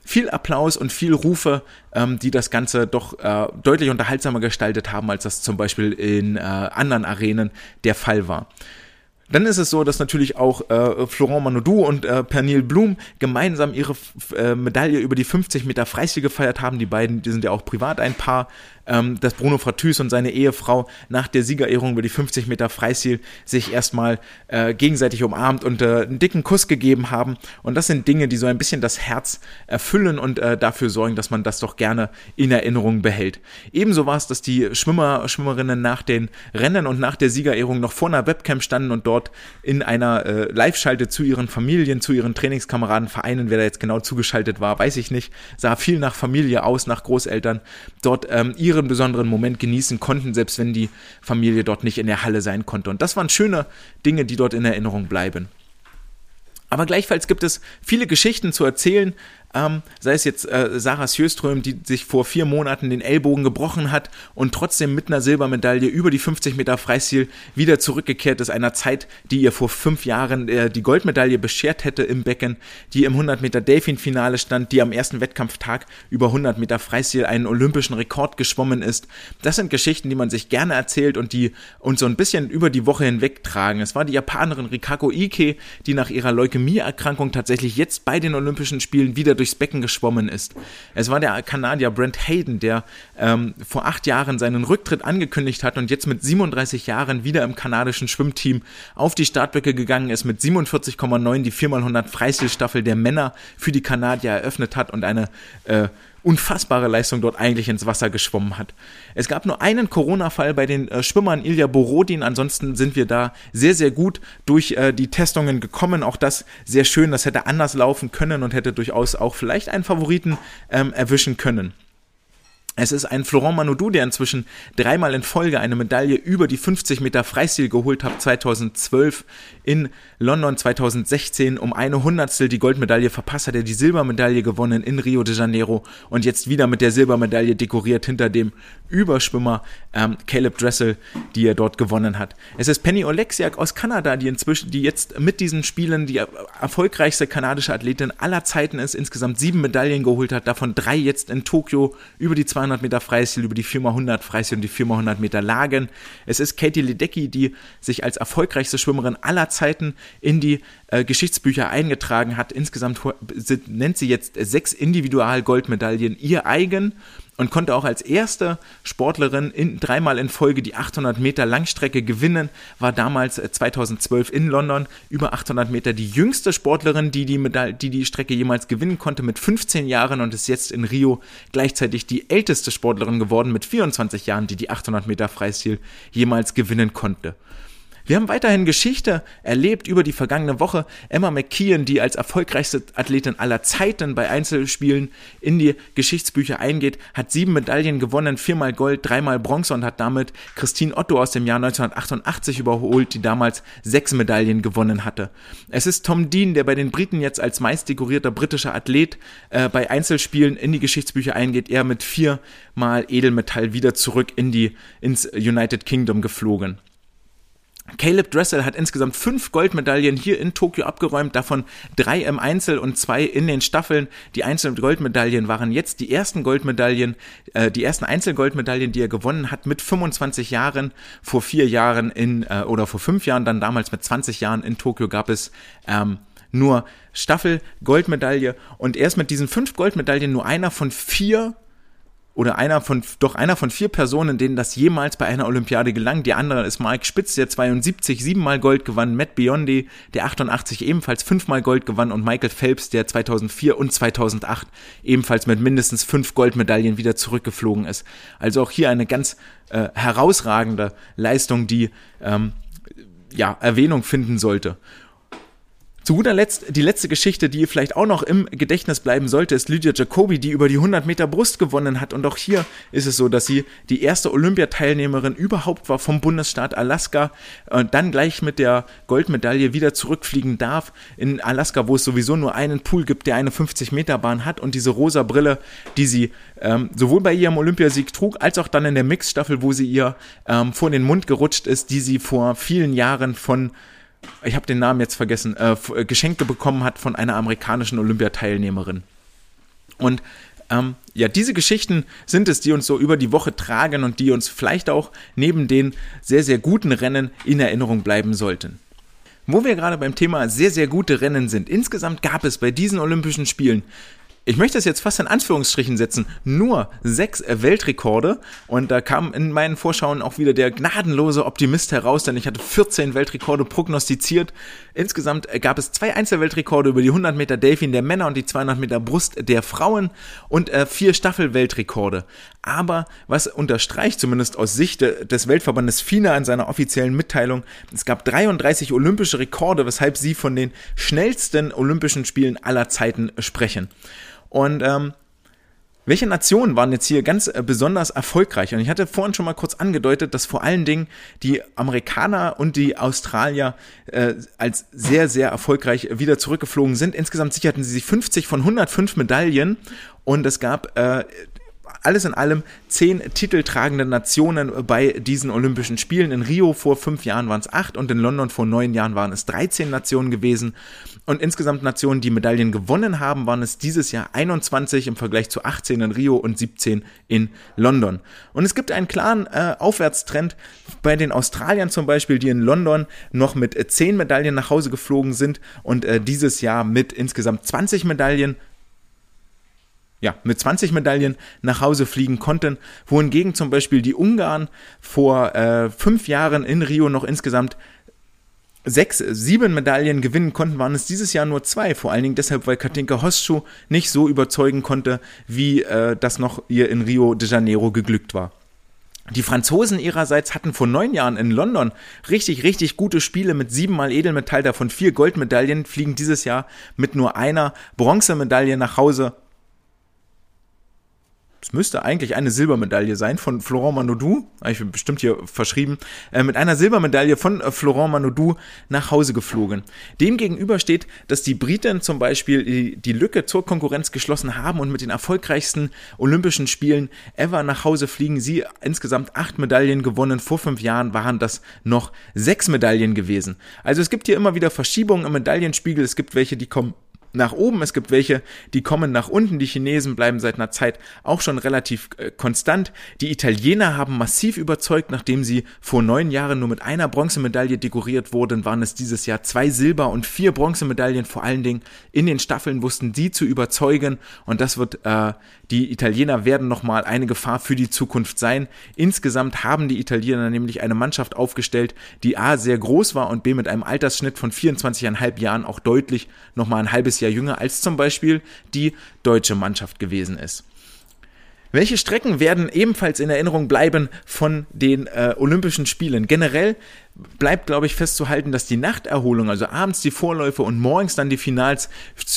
viel Applaus und viel Rufe, ähm, die das Ganze doch äh, deutlich unterhaltsamer gestaltet haben, als das zum Beispiel in äh, anderen Arenen der Fall war. Dann ist es so, dass natürlich auch äh, Florent Manodou und äh, Pernille Blum gemeinsam ihre äh, Medaille über die 50 Meter Freistil gefeiert haben. Die beiden, die sind ja auch privat ein Paar ähm, dass Bruno Fratüs und seine Ehefrau nach der Siegerehrung über die 50 Meter Freistil sich erstmal äh, gegenseitig umarmt und äh, einen dicken Kuss gegeben haben. Und das sind Dinge, die so ein bisschen das Herz erfüllen und äh, dafür sorgen, dass man das doch gerne in Erinnerung behält. Ebenso war es, dass die Schwimmer, Schwimmerinnen nach den Rennen und nach der Siegerehrung noch vor einer Webcam standen und dort in einer äh, Live-Schalte zu ihren Familien, zu ihren Trainingskameraden, Vereinen, wer da jetzt genau zugeschaltet war, weiß ich nicht, sah viel nach Familie aus, nach Großeltern, dort ähm, ihre ihren besonderen Moment genießen konnten, selbst wenn die Familie dort nicht in der Halle sein konnte. Und das waren schöne Dinge, die dort in Erinnerung bleiben. Aber gleichfalls gibt es viele Geschichten zu erzählen ähm, sei es jetzt äh, Sarah Sjöström, die sich vor vier Monaten den Ellbogen gebrochen hat und trotzdem mit einer Silbermedaille über die 50 Meter Freistil wieder zurückgekehrt ist, einer Zeit, die ihr vor fünf Jahren äh, die Goldmedaille beschert hätte im Becken, die im 100 Meter Delfin-Finale stand, die am ersten Wettkampftag über 100 Meter Freistil einen olympischen Rekord geschwommen ist. Das sind Geschichten, die man sich gerne erzählt und die uns so ein bisschen über die Woche hinweg tragen. Es war die Japanerin Rikako Ike, die nach ihrer Leukämieerkrankung tatsächlich jetzt bei den Olympischen Spielen wieder durchs Becken geschwommen ist. Es war der Kanadier Brent Hayden, der ähm, vor acht Jahren seinen Rücktritt angekündigt hat und jetzt mit 37 Jahren wieder im kanadischen Schwimmteam auf die Startböcke gegangen ist, mit 47,9 die 4x100 Freistilstaffel der Männer für die Kanadier eröffnet hat und eine äh, unfassbare Leistung dort eigentlich ins Wasser geschwommen hat. Es gab nur einen Corona-Fall bei den äh, Schwimmern Ilya Borodin, ansonsten sind wir da sehr, sehr gut durch äh, die Testungen gekommen. Auch das sehr schön, das hätte anders laufen können und hätte durchaus auch vielleicht einen Favoriten ähm, erwischen können. Es ist ein Florent Manodou, der inzwischen dreimal in Folge eine Medaille über die 50 Meter Freistil geholt hat, 2012 in London, 2016 um eine Hundertstel die Goldmedaille verpasst, hat er die Silbermedaille gewonnen in Rio de Janeiro und jetzt wieder mit der Silbermedaille dekoriert hinter dem Überschwimmer ähm, Caleb Dressel, die er dort gewonnen hat. Es ist Penny Oleksiak aus Kanada, die inzwischen, die jetzt mit diesen Spielen die erfolgreichste kanadische Athletin aller Zeiten ist, insgesamt sieben Medaillen geholt hat, davon drei jetzt in Tokio über die 200 200 Meter Freistil, über die 4x100 Freistil und die 4x100 Meter Lagen. Es ist Katie Ledecky, die sich als erfolgreichste Schwimmerin aller Zeiten in die äh, Geschichtsbücher eingetragen hat. Insgesamt nennt sie jetzt sechs Individual-Goldmedaillen ihr eigen und konnte auch als erste Sportlerin in, dreimal in Folge die 800 Meter Langstrecke gewinnen, war damals 2012 äh, in London über 800 Meter die jüngste Sportlerin, die die, Medaille, die die Strecke jemals gewinnen konnte mit 15 Jahren und ist jetzt in Rio gleichzeitig die älteste Sportlerin geworden mit 24 Jahren, die die 800 Meter Freistil jemals gewinnen konnte. Wir haben weiterhin Geschichte erlebt über die vergangene Woche. Emma McKeon, die als erfolgreichste Athletin aller Zeiten bei Einzelspielen in die Geschichtsbücher eingeht, hat sieben Medaillen gewonnen, viermal Gold, dreimal Bronze und hat damit Christine Otto aus dem Jahr 1988 überholt, die damals sechs Medaillen gewonnen hatte. Es ist Tom Dean, der bei den Briten jetzt als meist dekorierter britischer Athlet äh, bei Einzelspielen in die Geschichtsbücher eingeht. Er mit viermal Edelmetall wieder zurück in die, ins United Kingdom geflogen. Caleb Dressel hat insgesamt fünf Goldmedaillen hier in Tokio abgeräumt, davon drei im Einzel und zwei in den Staffeln. Die einzelnen Goldmedaillen waren jetzt die ersten Goldmedaillen, äh, die ersten Einzelgoldmedaillen, die er gewonnen hat mit 25 Jahren. Vor vier Jahren in äh, oder vor fünf Jahren, dann damals mit 20 Jahren in Tokio gab es ähm, nur Staffel Goldmedaille und erst mit diesen fünf Goldmedaillen nur einer von vier oder einer von, doch einer von vier Personen, denen das jemals bei einer Olympiade gelang. Die andere ist Mike Spitz, der 72 siebenmal Gold gewann, Matt Biondi, der 88 ebenfalls fünfmal Gold gewann und Michael Phelps, der 2004 und 2008 ebenfalls mit mindestens fünf Goldmedaillen wieder zurückgeflogen ist. Also auch hier eine ganz äh, herausragende Leistung, die ähm, ja, Erwähnung finden sollte. Zu guter Letzt, die letzte Geschichte, die vielleicht auch noch im Gedächtnis bleiben sollte, ist Lydia Jacobi, die über die 100 Meter Brust gewonnen hat. Und auch hier ist es so, dass sie die erste Olympiateilnehmerin überhaupt war vom Bundesstaat Alaska und dann gleich mit der Goldmedaille wieder zurückfliegen darf in Alaska, wo es sowieso nur einen Pool gibt, der eine 50 Meter Bahn hat und diese rosa Brille, die sie ähm, sowohl bei ihrem Olympiasieg trug, als auch dann in der Mixstaffel, wo sie ihr ähm, vor den Mund gerutscht ist, die sie vor vielen Jahren von ich habe den Namen jetzt vergessen, äh, äh, Geschenke bekommen hat von einer amerikanischen Olympiateilnehmerin. Und ähm, ja, diese Geschichten sind es, die uns so über die Woche tragen und die uns vielleicht auch neben den sehr, sehr guten Rennen in Erinnerung bleiben sollten. Wo wir gerade beim Thema sehr, sehr gute Rennen sind. Insgesamt gab es bei diesen Olympischen Spielen ich möchte es jetzt fast in Anführungsstrichen setzen, nur sechs Weltrekorde. Und da kam in meinen Vorschauen auch wieder der gnadenlose Optimist heraus, denn ich hatte 14 Weltrekorde prognostiziert. Insgesamt gab es zwei Einzelweltrekorde über die 100 Meter Delfin der Männer und die 200 Meter Brust der Frauen und äh, vier Staffelweltrekorde. Aber was unterstreicht zumindest aus Sicht des Weltverbandes FINA in seiner offiziellen Mitteilung, es gab 33 olympische Rekorde, weshalb sie von den schnellsten Olympischen Spielen aller Zeiten sprechen. Und ähm, Welche Nationen waren jetzt hier ganz äh, besonders erfolgreich? Und ich hatte vorhin schon mal kurz angedeutet, dass vor allen Dingen die Amerikaner und die Australier äh, als sehr, sehr erfolgreich wieder zurückgeflogen sind. Insgesamt sicherten sie sich 50 von 105 Medaillen und es gab äh, alles in allem zehn titeltragende Nationen bei diesen Olympischen Spielen. In Rio vor fünf Jahren waren es acht und in London vor neun Jahren waren es 13 Nationen gewesen. Und insgesamt Nationen, die Medaillen gewonnen haben, waren es dieses Jahr 21 im Vergleich zu 18 in Rio und 17 in London. Und es gibt einen klaren äh, Aufwärtstrend bei den Australiern zum Beispiel, die in London noch mit 10 Medaillen nach Hause geflogen sind und äh, dieses Jahr mit insgesamt 20 Medaillen ja, mit 20 Medaillen nach Hause fliegen konnten, wohingegen zum Beispiel die Ungarn vor äh, fünf Jahren in Rio noch insgesamt sechs, sieben Medaillen gewinnen konnten, waren es dieses Jahr nur zwei. Vor allen Dingen deshalb, weil Katinka Hostschuh nicht so überzeugen konnte, wie äh, das noch ihr in Rio de Janeiro geglückt war. Die Franzosen ihrerseits hatten vor neun Jahren in London richtig, richtig gute Spiele mit siebenmal Edelmetall, davon vier Goldmedaillen, fliegen dieses Jahr mit nur einer Bronzemedaille nach Hause es müsste eigentlich eine Silbermedaille sein von Florent Manodou, habe ich bestimmt hier verschrieben, äh, mit einer Silbermedaille von äh, Florent Manodou nach Hause geflogen. Demgegenüber steht, dass die Briten zum Beispiel die, die Lücke zur Konkurrenz geschlossen haben und mit den erfolgreichsten Olympischen Spielen ever nach Hause fliegen. Sie insgesamt acht Medaillen gewonnen. Vor fünf Jahren waren das noch sechs Medaillen gewesen. Also es gibt hier immer wieder Verschiebungen im Medaillenspiegel. Es gibt welche, die kommen nach oben, es gibt welche, die kommen nach unten. Die Chinesen bleiben seit einer Zeit auch schon relativ äh, konstant. Die Italiener haben massiv überzeugt, nachdem sie vor neun Jahren nur mit einer Bronzemedaille dekoriert wurden, waren es dieses Jahr zwei Silber- und vier Bronzemedaillen. Vor allen Dingen in den Staffeln wussten die zu überzeugen und das wird äh, die Italiener werden nochmal eine Gefahr für die Zukunft sein. Insgesamt haben die Italiener nämlich eine Mannschaft aufgestellt, die A sehr groß war und B mit einem Altersschnitt von 24,5 Jahren auch deutlich nochmal ein halbes Jahr jünger als zum Beispiel die deutsche Mannschaft gewesen ist. Welche Strecken werden ebenfalls in Erinnerung bleiben von den äh, Olympischen Spielen? Generell bleibt, glaube ich, festzuhalten, dass die Nachterholung, also abends die Vorläufe und morgens dann die Finals,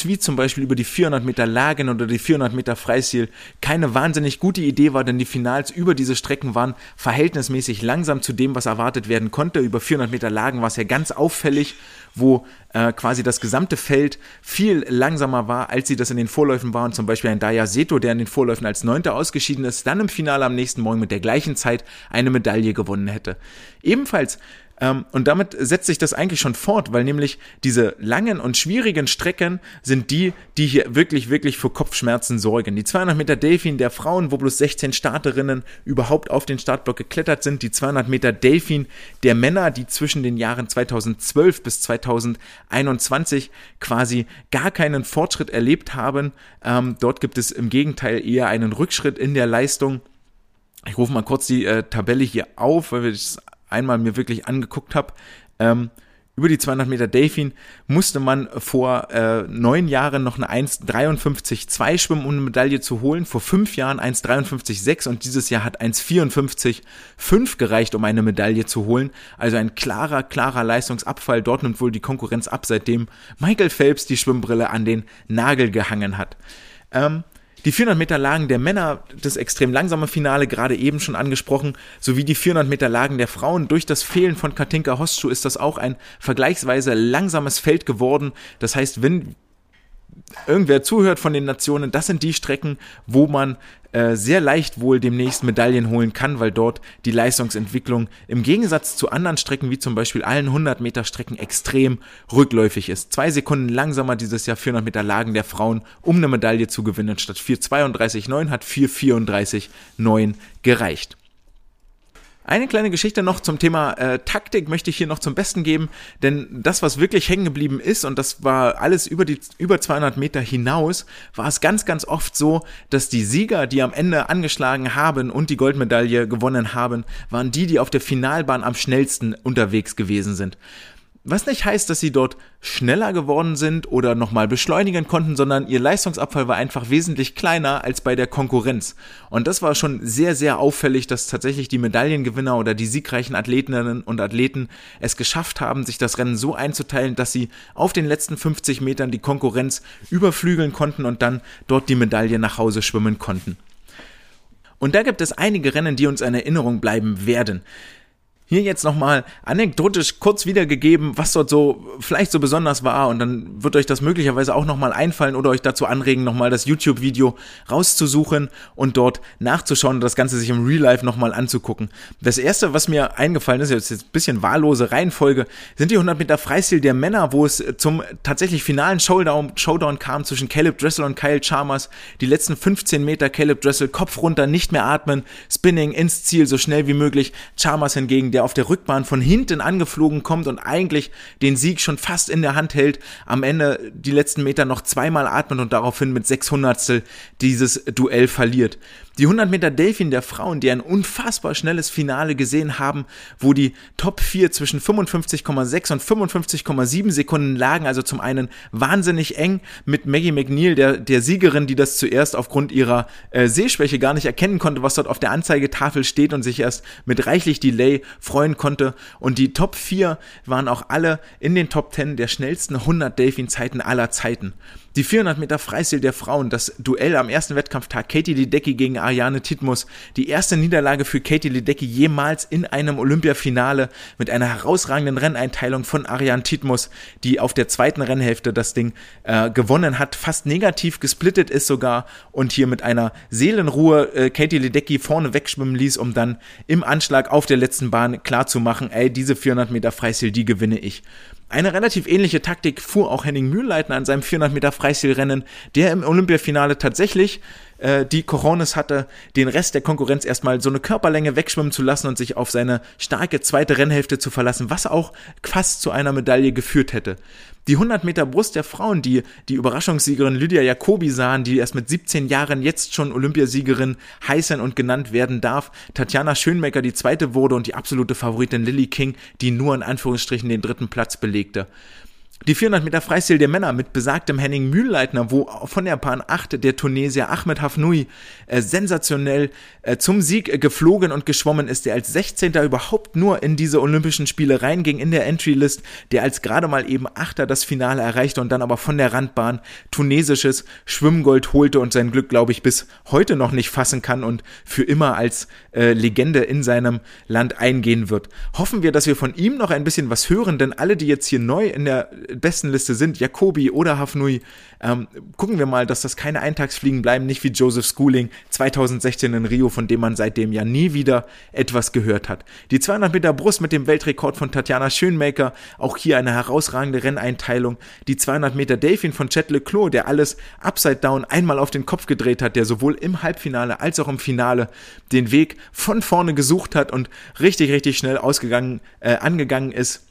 wie zum Beispiel über die 400 Meter Lagen oder die 400 Meter Freistil, keine wahnsinnig gute Idee war, denn die Finals über diese Strecken waren verhältnismäßig langsam zu dem, was erwartet werden konnte. Über 400 Meter Lagen war es ja ganz auffällig, wo äh, quasi das gesamte Feld viel langsamer war, als sie das in den Vorläufen waren. Zum Beispiel ein Daya Seto, der in den Vorläufen als Neunter ausgeschieden ist, dann im Finale am nächsten Morgen mit der gleichen Zeit eine Medaille gewonnen hätte. Ebenfalls ähm, und damit setzt sich das eigentlich schon fort, weil nämlich diese langen und schwierigen Strecken sind die, die hier wirklich, wirklich für Kopfschmerzen sorgen. Die 200 Meter Delfin der Frauen, wo bloß 16 Starterinnen überhaupt auf den Startblock geklettert sind. Die 200 Meter Delfin der Männer, die zwischen den Jahren 2012 bis 2021 quasi gar keinen Fortschritt erlebt haben. Ähm, dort gibt es im Gegenteil eher einen Rückschritt in der Leistung. Ich rufe mal kurz die äh, Tabelle hier auf, weil wir das einmal mir wirklich angeguckt habe, ähm, über die 200 Meter Delfin musste man vor äh, neun Jahren noch eine 1,53,2 schwimmen, um eine Medaille zu holen. Vor fünf Jahren 1,53,6 und dieses Jahr hat 1,54,5 gereicht, um eine Medaille zu holen. Also ein klarer, klarer Leistungsabfall. Dort nimmt wohl die Konkurrenz ab, seitdem Michael Phelps die Schwimmbrille an den Nagel gehangen hat. Ähm, die 400 Meter Lagen der Männer, das extrem langsame Finale, gerade eben schon angesprochen, sowie die 400 Meter Lagen der Frauen. Durch das Fehlen von Katinka Hostschuh ist das auch ein vergleichsweise langsames Feld geworden. Das heißt, wenn irgendwer zuhört von den Nationen, das sind die Strecken, wo man äh, sehr leicht wohl demnächst Medaillen holen kann, weil dort die Leistungsentwicklung im Gegensatz zu anderen Strecken, wie zum Beispiel allen 100 Meter Strecken, extrem rückläufig ist. Zwei Sekunden langsamer dieses Jahr 400 Meter Lagen der Frauen, um eine Medaille zu gewinnen. Statt 4,32,9 hat 4,34,9 gereicht. Eine kleine Geschichte noch zum Thema äh, Taktik möchte ich hier noch zum Besten geben, denn das, was wirklich hängen geblieben ist, und das war alles über die über 200 Meter hinaus, war es ganz, ganz oft so, dass die Sieger, die am Ende angeschlagen haben und die Goldmedaille gewonnen haben, waren die, die auf der Finalbahn am schnellsten unterwegs gewesen sind Was nicht heißt, dass sie dort schneller geworden sind oder nochmal beschleunigen konnten, sondern ihr Leistungsabfall war einfach wesentlich kleiner als bei der Konkurrenz. Und das war schon sehr, sehr auffällig, dass tatsächlich die Medaillengewinner oder die siegreichen Athletinnen und Athleten es geschafft haben, sich das Rennen so einzuteilen, dass sie auf den letzten 50 Metern die Konkurrenz überflügeln konnten und dann dort die Medaille nach Hause schwimmen konnten. Und da gibt es einige Rennen, die uns in Erinnerung bleiben werden. Hier jetzt nochmal anekdotisch kurz wiedergegeben, was dort so vielleicht so besonders war und dann wird euch das möglicherweise auch nochmal einfallen oder euch dazu anregen, nochmal das YouTube-Video rauszusuchen und dort nachzuschauen und das Ganze sich im Real Life nochmal anzugucken. Das erste, was mir eingefallen ist, jetzt ein bisschen wahllose Reihenfolge, sind die 100 Meter Freistil der Männer, wo es zum tatsächlich finalen Showdown, Showdown kam zwischen Caleb Dressel und Kyle Chalmers. Die letzten 15 Meter Caleb Dressel Kopf runter, nicht mehr atmen, Spinning ins Ziel so schnell wie möglich. Chalmers hingegen, der der auf der Rückbahn von hinten angeflogen kommt und eigentlich den Sieg schon fast in der Hand hält, am Ende die letzten Meter noch zweimal atmet und daraufhin mit 600 dieses Duell verliert. Die 100 Meter Delfin der Frauen, die ein unfassbar schnelles Finale gesehen haben, wo die Top 4 zwischen 55,6 und 55,7 Sekunden lagen, also zum einen wahnsinnig eng mit Maggie McNeil, der, der Siegerin, die das zuerst aufgrund ihrer äh, Sehschwäche gar nicht erkennen konnte, was dort auf der Anzeigetafel steht und sich erst mit reichlich Delay freuen konnte. Und die Top 4 waren auch alle in den Top 10 der schnellsten 100 Delfin-Zeiten aller Zeiten. Die 400 Meter Freistil der Frauen, das Duell am ersten Wettkampftag Katie Ledecky gegen Ariane Titmus, die erste Niederlage für Katie Ledecky jemals in einem Olympiafinale mit einer herausragenden Renneinteilung von Ariane Titmus, die auf der zweiten Rennhälfte das Ding äh, gewonnen hat, fast negativ gesplittet ist sogar und hier mit einer Seelenruhe äh, Katie Ledecky vorne wegschwimmen ließ, um dann im Anschlag auf der letzten Bahn klarzumachen, ey, diese 400 Meter Freistil, die gewinne ich. Eine relativ ähnliche Taktik fuhr auch Henning Mühlleitner an seinem 400 Meter Freistilrennen, der im Olympiafinale tatsächlich äh, die Corones hatte, den Rest der Konkurrenz erstmal so eine Körperlänge wegschwimmen zu lassen und sich auf seine starke zweite Rennhälfte zu verlassen, was auch fast zu einer Medaille geführt hätte. Die 100 Meter Brust der Frauen, die die Überraschungssiegerin Lydia Jacobi sahen, die erst mit 17 Jahren jetzt schon Olympiasiegerin heißen und genannt werden darf. Tatjana Schönmecker, die zweite wurde und die absolute Favoritin Lily King, die nur in Anführungsstrichen den dritten Platz belegte. Die 400 Meter Freistil der Männer mit besagtem Henning Mühlleitner, wo von der Bahn 8 der Tunesier Ahmed Hafnoui äh, sensationell äh, zum Sieg äh, geflogen und geschwommen ist, der als 16. überhaupt nur in diese Olympischen Spiele reinging in der Entry-List, der als gerade mal eben Achter das Finale erreichte und dann aber von der Randbahn tunesisches Schwimmgold holte und sein Glück, glaube ich, bis heute noch nicht fassen kann und für immer als äh, Legende in seinem Land eingehen wird. Hoffen wir, dass wir von ihm noch ein bisschen was hören, denn alle, die jetzt hier neu in der besten Liste sind, Jacobi oder Hafnui, ähm, gucken wir mal, dass das keine Eintagsfliegen bleiben, nicht wie Joseph Schooling 2016 in Rio, von dem man seitdem ja nie wieder etwas gehört hat. Die 200 Meter Brust mit dem Weltrekord von Tatjana Schönmaker, auch hier eine herausragende Renneinteilung. Die 200 Meter Delfin von Chet Leclos, der alles upside down einmal auf den Kopf gedreht hat, der sowohl im Halbfinale als auch im Finale den Weg von vorne gesucht hat und richtig, richtig schnell ausgegangen, äh, angegangen ist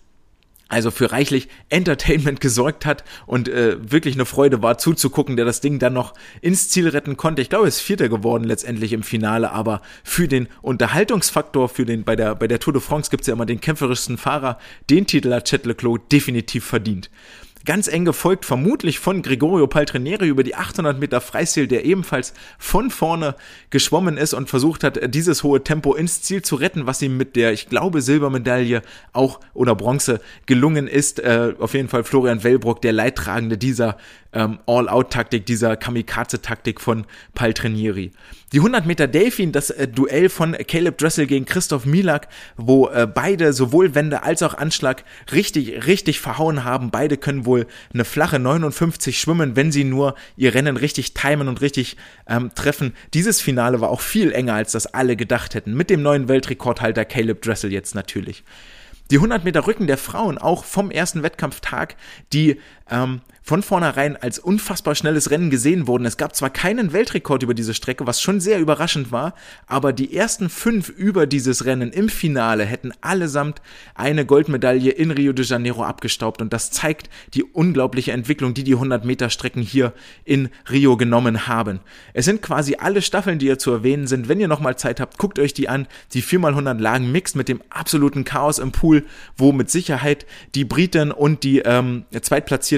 also für reichlich Entertainment gesorgt hat und äh, wirklich eine Freude war zuzugucken, der das Ding dann noch ins Ziel retten konnte. Ich glaube, es ist Vierter geworden letztendlich im Finale, aber für den Unterhaltungsfaktor, für den bei der bei der Tour de France gibt's ja immer den kämpferischsten Fahrer, den Titel hat Chet Leclos definitiv verdient. Ganz eng gefolgt vermutlich von Gregorio Paltrinieri über die 800 Meter Freistil, der ebenfalls von vorne geschwommen ist und versucht hat, dieses hohe Tempo ins Ziel zu retten, was ihm mit der, ich glaube, Silbermedaille auch oder Bronze gelungen ist. Äh, auf jeden Fall Florian Wellbrock, der Leidtragende dieser ähm, All-Out-Taktik, dieser Kamikaze-Taktik von Paltrinieri. Die 100 Meter Delfin, das äh, Duell von Caleb Dressel gegen Christoph Milak, wo äh, beide sowohl Wende als auch Anschlag richtig, richtig verhauen haben. Beide können wohl eine flache 59 schwimmen, wenn sie nur ihr Rennen richtig timen und richtig ähm, treffen. Dieses Finale war auch viel enger, als das alle gedacht hätten. Mit dem neuen Weltrekordhalter Caleb Dressel jetzt natürlich. Die 100 Meter Rücken der Frauen, auch vom ersten Wettkampftag, die ähm, von vornherein als unfassbar schnelles Rennen gesehen wurden. Es gab zwar keinen Weltrekord über diese Strecke, was schon sehr überraschend war, aber die ersten fünf über dieses Rennen im Finale hätten allesamt eine Goldmedaille in Rio de Janeiro abgestaubt und das zeigt die unglaubliche Entwicklung, die die 100 Meter Strecken hier in Rio genommen haben. Es sind quasi alle Staffeln, die hier zu erwähnen sind. Wenn ihr nochmal Zeit habt, guckt euch die an. Die 4x100 Lagen mixed mit dem absoluten Chaos im Pool, wo mit Sicherheit die Briten und die ähm,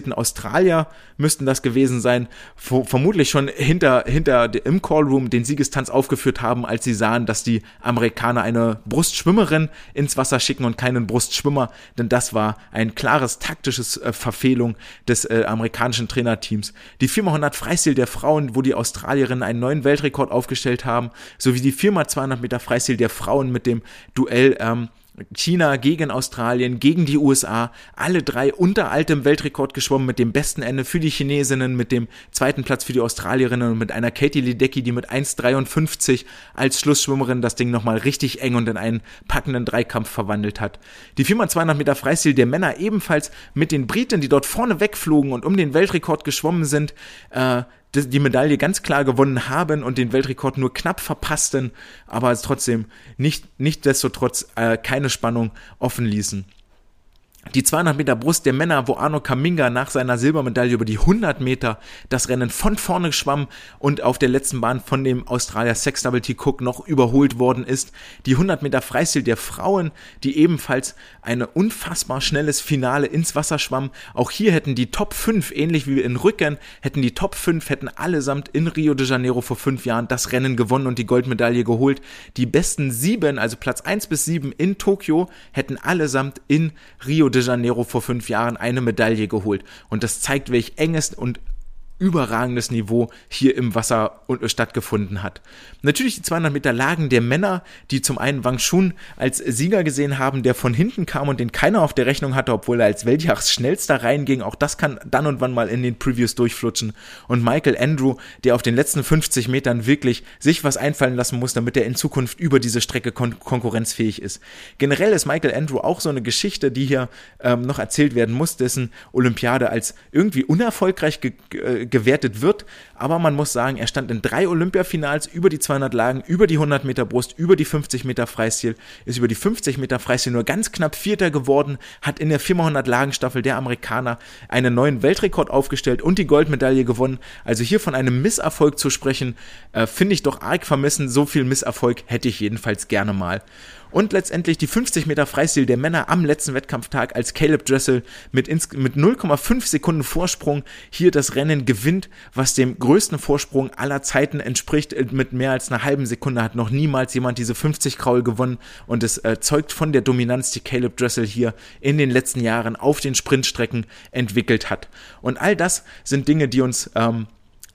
zweitplatzierten Australier müssten das gewesen sein, vermutlich schon hinter, hinter im Callroom den Siegestanz aufgeführt haben, als sie sahen, dass die Amerikaner eine Brustschwimmerin ins Wasser schicken und keinen Brustschwimmer, denn das war ein klares taktisches äh, Verfehlung des äh, amerikanischen Trainerteams. Die 4x100 Freistil der Frauen, wo die Australierinnen einen neuen Weltrekord aufgestellt haben, sowie die 4x200 Meter Freistil der Frauen mit dem Duell ähm, China gegen Australien, gegen die USA, alle drei unter altem Weltrekord geschwommen mit dem besten Ende für die Chinesinnen, mit dem zweiten Platz für die Australierinnen und mit einer Katie Ledecky, die mit 1,53 als Schlussschwimmerin das Ding nochmal richtig eng und in einen packenden Dreikampf verwandelt hat. Die 4x200 Meter Freistil der Männer ebenfalls mit den Briten, die dort vorne wegflogen und um den Weltrekord geschwommen sind, äh, die Medaille ganz klar gewonnen haben und den Weltrekord nur knapp verpassten, aber es trotzdem nicht, nicht destotrotz äh, keine Spannung offen ließen. Die 200 Meter Brust der Männer, wo Arno Kaminga nach seiner Silbermedaille über die 100 Meter das Rennen von vorne schwamm und auf der letzten Bahn von dem Australier Sex Double T Cook noch überholt worden ist. Die 100 Meter Freistil der Frauen, die ebenfalls ein unfassbar schnelles Finale ins Wasser schwamm. Auch hier hätten die Top 5, ähnlich wie in Rücken, hätten die Top 5, hätten allesamt in Rio de Janeiro vor fünf Jahren das Rennen gewonnen und die Goldmedaille geholt. Die besten sieben, also Platz 1 bis 7 in Tokio, hätten allesamt in Rio de Janeiro vor fünf Jahren eine Medaille geholt. Und das zeigt, welch enges und überragendes Niveau hier im Wasser stattgefunden hat. Natürlich die 200 Meter Lagen der Männer, die zum einen Wang Chun als Sieger gesehen haben, der von hinten kam und den keiner auf der Rechnung hatte, obwohl er als Weltjahresschnellster reinging. Auch das kann dann und wann mal in den Previews durchflutschen. Und Michael Andrew, der auf den letzten 50 Metern wirklich sich was einfallen lassen muss, damit er in Zukunft über diese Strecke kon konkurrenzfähig ist. Generell ist Michael Andrew auch so eine Geschichte, die hier ähm, noch erzählt werden muss, dessen Olympiade als irgendwie unerfolgreich ge äh, gewertet wird. Aber man muss sagen, er stand in drei Olympiafinals über die 200 Lagen, über die 100 Meter Brust, über die 50 Meter Freistil, ist über die 50 Meter Freistil nur ganz knapp Vierter geworden, hat in der 400 Lagen Staffel der Amerikaner einen neuen Weltrekord aufgestellt und die Goldmedaille gewonnen. Also hier von einem Misserfolg zu sprechen, äh, finde ich doch arg vermessen. So viel Misserfolg hätte ich jedenfalls gerne mal. Und letztendlich die 50 Meter Freistil der Männer am letzten Wettkampftag, als Caleb Dressel mit, mit 0,5 Sekunden Vorsprung hier das Rennen gewinnt, was dem größten Vorsprung aller Zeiten entspricht. Mit mehr als einer halben Sekunde hat noch niemals jemand diese 50 Kraul gewonnen und es äh, zeugt von der Dominanz, die Caleb Dressel hier in den letzten Jahren auf den Sprintstrecken entwickelt hat. Und all das sind Dinge, die uns ähm,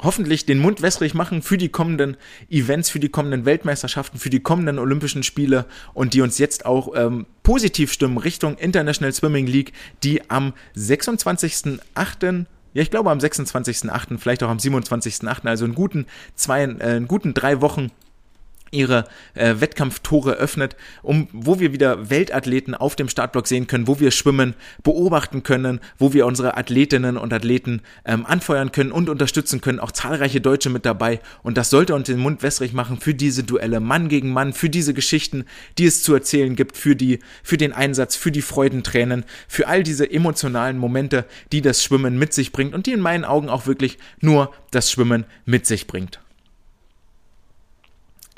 hoffentlich den Mund wässrig machen für die kommenden Events, für die kommenden Weltmeisterschaften, für die kommenden Olympischen Spiele und die uns jetzt auch ähm, positiv stimmen Richtung International Swimming League, die am 26.08 ja, ich glaube am 26.08., vielleicht auch am 27.08., also in guten zwei, äh, in guten drei Wochen ihre äh, Wettkampftore öffnet, um wo wir wieder Weltathleten auf dem Startblock sehen können, wo wir schwimmen, beobachten können, wo wir unsere Athletinnen und Athleten ähm, anfeuern können und unterstützen können, auch zahlreiche Deutsche mit dabei und das sollte uns den Mund wässrig machen für diese Duelle Mann gegen Mann, für diese Geschichten, die es zu erzählen gibt, für die für den Einsatz, für die Freudentränen, für all diese emotionalen Momente, die das Schwimmen mit sich bringt und die in meinen Augen auch wirklich nur das Schwimmen mit sich bringt.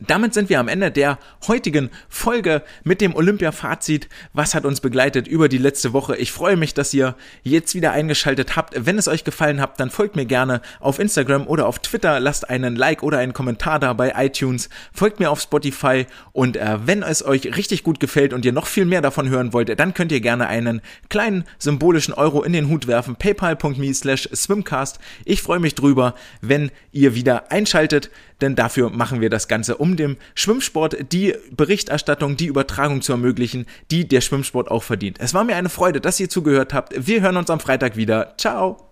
Damit sind wir am Ende der heutigen Folge mit dem Olympia-Fazit. Was hat uns begleitet über die letzte Woche? Ich freue mich, dass ihr jetzt wieder eingeschaltet habt. Wenn es euch gefallen hat, dann folgt mir gerne auf Instagram oder auf Twitter. Lasst einen Like oder einen Kommentar da bei iTunes. Folgt mir auf Spotify. Und äh, wenn es euch richtig gut gefällt und ihr noch viel mehr davon hören wollt, dann könnt ihr gerne einen kleinen symbolischen Euro in den Hut werfen. paypal.me slash swimcast. Ich freue mich drüber, wenn ihr wieder einschaltet denn dafür machen wir das Ganze, um dem Schwimmsport die Berichterstattung, die Übertragung zu ermöglichen, die der Schwimmsport auch verdient. Es war mir eine Freude, dass ihr zugehört habt. Wir hören uns am Freitag wieder. Ciao!